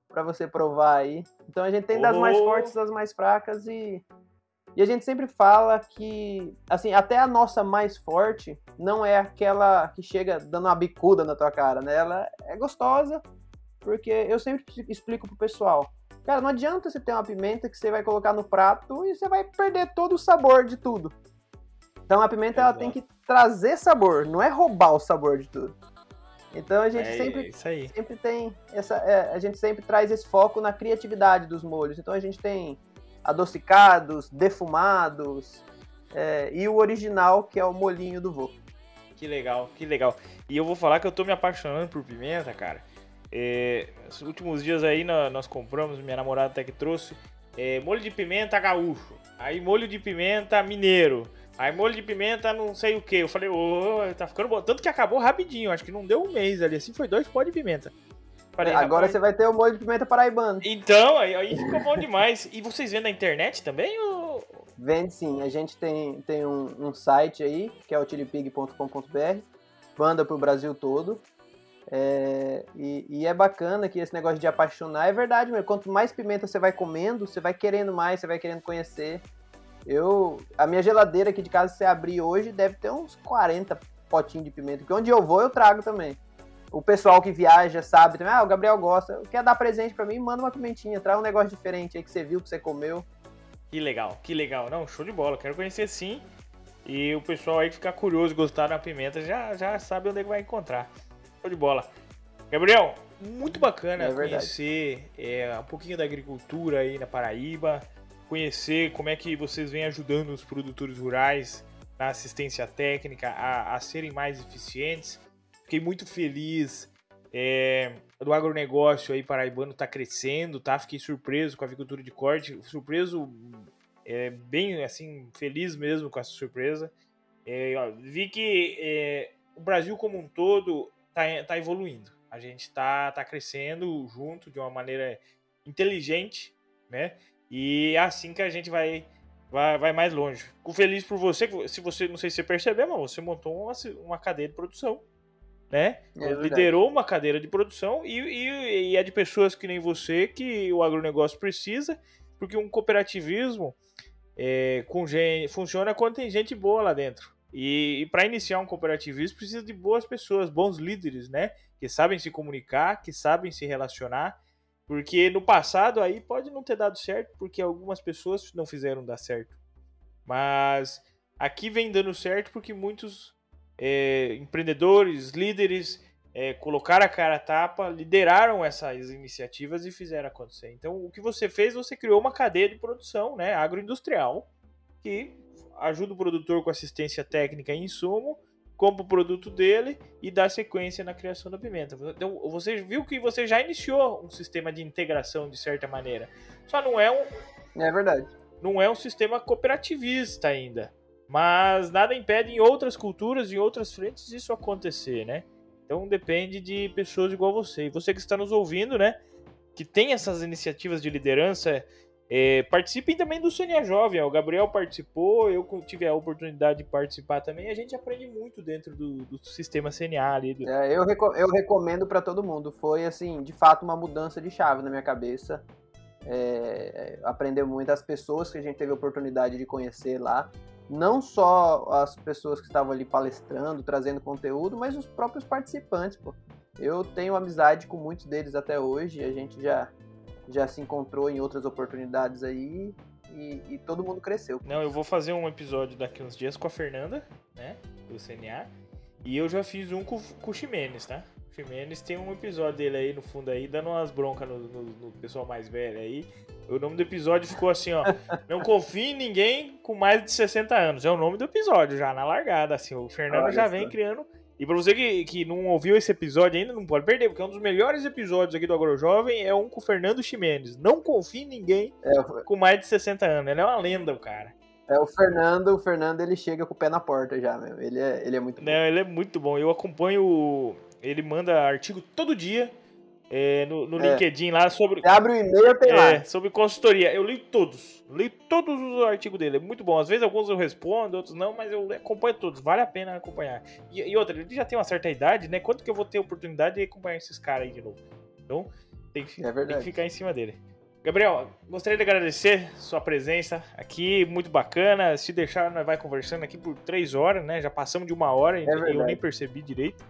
[SPEAKER 2] para você provar aí. Então a gente tem das mais fortes, das mais fracas e, E a gente sempre fala que, assim, até a nossa mais forte não é aquela que chega dando uma bicuda na tua cara, né? Ela é gostosa, porque eu sempre explico pro pessoal. Cara, não adianta você ter uma pimenta que você vai colocar no prato e você vai perder todo o sabor de tudo. Então a pimenta ela tem que trazer sabor, não é roubar o sabor de tudo. Então a gente
[SPEAKER 1] É
[SPEAKER 2] sempre, sempre tem essa, é, a gente sempre traz esse foco na criatividade dos molhos. Então a gente tem adocicados, defumados é, e o original que é o molinho do vô.
[SPEAKER 1] Que legal, que legal. E eu vou falar que eu tô me apaixonando por pimenta, cara. É, nos últimos dias aí nó- nós compramos, minha namorada até que trouxe, é, molho de pimenta gaúcho, aí molho de pimenta mineiro, aí molho de pimenta não sei o que. Eu falei, ô, tá ficando bom. Tanto que acabou rapidinho, acho que não deu um mês ali, assim foi dois pó de pimenta. Falei,
[SPEAKER 2] Agora você vai ter o molho de pimenta paraibano.
[SPEAKER 1] Então, aí, aí ficou bom demais. E vocês vendem na internet também? Ou...
[SPEAKER 2] Vende sim, a gente tem, tem um, um site aí, que é o chilipig.com.br, manda pro Brasil todo. É, e, e é bacana que esse negócio de apaixonar é verdade, mesmo. Quanto mais pimenta você vai comendo, você vai querendo mais, você vai querendo conhecer. Eu, a minha geladeira aqui de casa, se abrir hoje, deve ter uns 40 potinhos de pimenta, porque onde eu vou eu trago também. O pessoal que viaja sabe também, ah, o Gabriel gosta, quer dar presente pra mim, manda uma pimentinha, traz um negócio diferente aí que você viu, que você comeu.
[SPEAKER 1] Que legal, que legal. Não, show de bola. Quero conhecer sim. E o pessoal aí que ficar curioso, gostar da pimenta, já, já sabe onde é vai encontrar. Show de bola. Gabriel, muito bacana
[SPEAKER 2] É
[SPEAKER 1] conhecer é, um pouquinho da agricultura aí na Paraíba, conhecer como é que vocês vêm ajudando os produtores rurais na assistência técnica a, a serem mais eficientes. Fiquei muito feliz é, do agronegócio aí paraibano tá crescendo, tá? Fiquei surpreso com a avicultura de corte, surpreso, é, bem assim, feliz mesmo com essa surpresa. É, vi que é, o Brasil como um todo tá, tá evoluindo. A gente tá, tá crescendo junto de uma maneira inteligente, né? E é assim que a gente vai, vai, vai mais longe. Fico feliz por você, se você, não sei se você percebeu, mas você montou uma, uma cadeia de produção, né?
[SPEAKER 2] É
[SPEAKER 1] liderou uma cadeira de produção e, e, e é de pessoas que nem você que o agronegócio precisa, porque um cooperativismo é, com gen- funciona quando tem gente boa lá dentro. E, e para iniciar um cooperativismo precisa de boas pessoas, bons líderes, né? Que sabem se comunicar, que sabem se relacionar. Porque no passado aí pode não ter dado certo, porque algumas pessoas não fizeram dar certo. Mas aqui vem dando certo porque muitos é, empreendedores, líderes é, colocaram a cara a tapa, lideraram essas iniciativas e fizeram acontecer. Então, o que você fez, você criou uma cadeia de produção né, agroindustrial que ajuda o produtor com assistência técnica e insumo, compra o produto dele e dá sequência na criação da pimenta. Então, você viu que você já iniciou um sistema de integração de certa maneira. Só não é um,
[SPEAKER 2] É verdade.
[SPEAKER 1] não é um sistema cooperativista ainda. Mas nada impede em outras culturas, em outras frentes, isso acontecer, né? Então depende de pessoas igual você. E você que está nos ouvindo, né? Que tem essas iniciativas de liderança, é, participem também do CNA Jovem. O Gabriel participou, eu tive a oportunidade de participar também. A gente aprende muito dentro do, do sistema CNA ali. do-
[SPEAKER 2] É, eu, reco- eu recomendo pra todo mundo. Foi, assim, de fato, uma mudança de chave na minha cabeça. É, aprender muito as pessoas que a gente teve a oportunidade de conhecer lá. Não só as pessoas que estavam ali palestrando, trazendo conteúdo, mas os próprios participantes, pô. Eu tenho amizade com muitos deles até hoje. A gente já, já se encontrou em outras oportunidades aí. E, e todo mundo cresceu.
[SPEAKER 1] Não, eu vou fazer um episódio daqui uns dias com a Fernanda, né? Do CNA. E eu já fiz um com, com o Ximenes, tá? O Ximenes tem um episódio dele aí no fundo aí, dando umas broncas no, no- no pessoal mais velho aí. O nome do episódio ficou assim, ó. Não confie em ninguém com mais de 60 anos. É o nome do episódio, já na largada, assim. O Fernando
[SPEAKER 2] Olha
[SPEAKER 1] já
[SPEAKER 2] só.
[SPEAKER 1] vem criando. E pra você que, que não ouviu esse episódio ainda, não pode perder, porque é um dos melhores episódios aqui do Agro Jovem é um com o Fernando Ximenes. Não confie em ninguém
[SPEAKER 2] É,
[SPEAKER 1] com mais de 60 anos. Ele é uma lenda, o cara.
[SPEAKER 2] é o Fernando, o Fernando ele chega com o pé na porta já, meu. Ele é, ele é muito bom.
[SPEAKER 1] Não, ele é muito bom. Eu acompanho. Ele manda artigo todo dia é, no, no
[SPEAKER 2] É.
[SPEAKER 1] LinkedIn lá sobre.
[SPEAKER 2] Abre o e-mail, tem
[SPEAKER 1] É,
[SPEAKER 2] lá.
[SPEAKER 1] sobre consultoria. Eu li todos. Li todos os artigos dele. É muito bom. Às vezes alguns eu respondo, outros não, mas eu acompanho todos. Vale a pena acompanhar. E, e outra, ele já tem uma certa idade, né? Quanto que eu vou ter oportunidade de acompanhar esses caras aí de novo? Então, tem que,
[SPEAKER 2] É
[SPEAKER 1] tem que ficar em cima dele. Gabriel, gostaria de agradecer sua presença aqui, muito bacana. Se deixar, nós vai conversando aqui por três horas, né? Já passamos de uma hora e
[SPEAKER 2] É
[SPEAKER 1] eu nem percebi direito.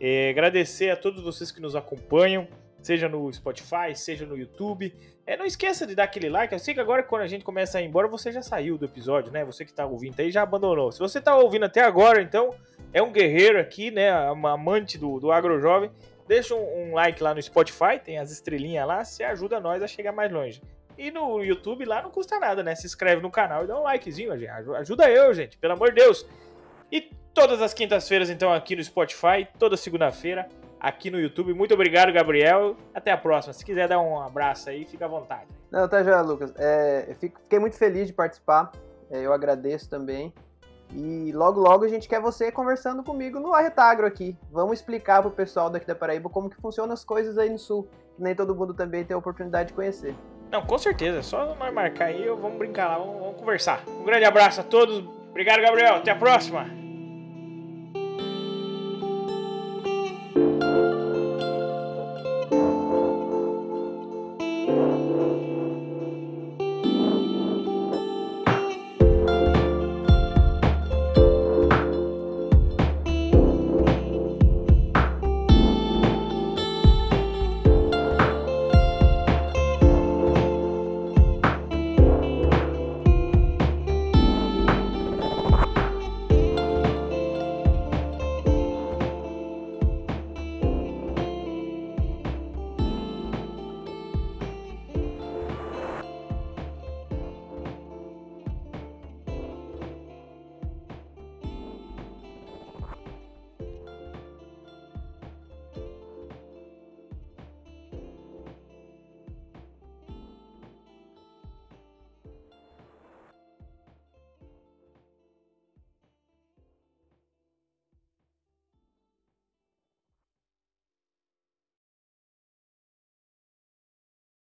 [SPEAKER 1] É, agradecer a todos vocês que nos acompanham, seja no Spotify, seja no YouTube. É, não esqueça de dar aquele like. Eu sei que agora, quando a gente começa a ir embora, você já saiu do episódio, né? Você que tá ouvindo aí já abandonou. Se você tá ouvindo até agora, então é um guerreiro aqui, né? Uma amante do, do AgroJovem. Deixa um, um like lá no Spotify, tem as estrelinhas lá, você ajuda nós a chegar mais longe. E no YouTube lá não custa nada, né? Se inscreve no canal e dá um likezinho, gente. Ajuda eu, gente, pelo amor de Deus. E todas as quintas-feiras, então, aqui no Spotify, toda segunda-feira, aqui no YouTube. Muito obrigado, Gabriel. Até a próxima. Se quiser dar um abraço aí, fica à vontade.
[SPEAKER 2] Não, tá já, Lucas. É, eu fico- fiquei muito feliz de participar. É, eu agradeço também. E logo, logo a gente quer você conversando comigo no Arretagro aqui. Vamos explicar pro pessoal daqui da Paraíba como que funcionam as coisas aí no Sul. Que nem todo mundo também tem a oportunidade de conhecer.
[SPEAKER 1] Não, com certeza. É só nós marcar aí, vamos brincar lá, vamos, vamos conversar. Um grande abraço a todos. Obrigado, Gabriel. Até a próxima.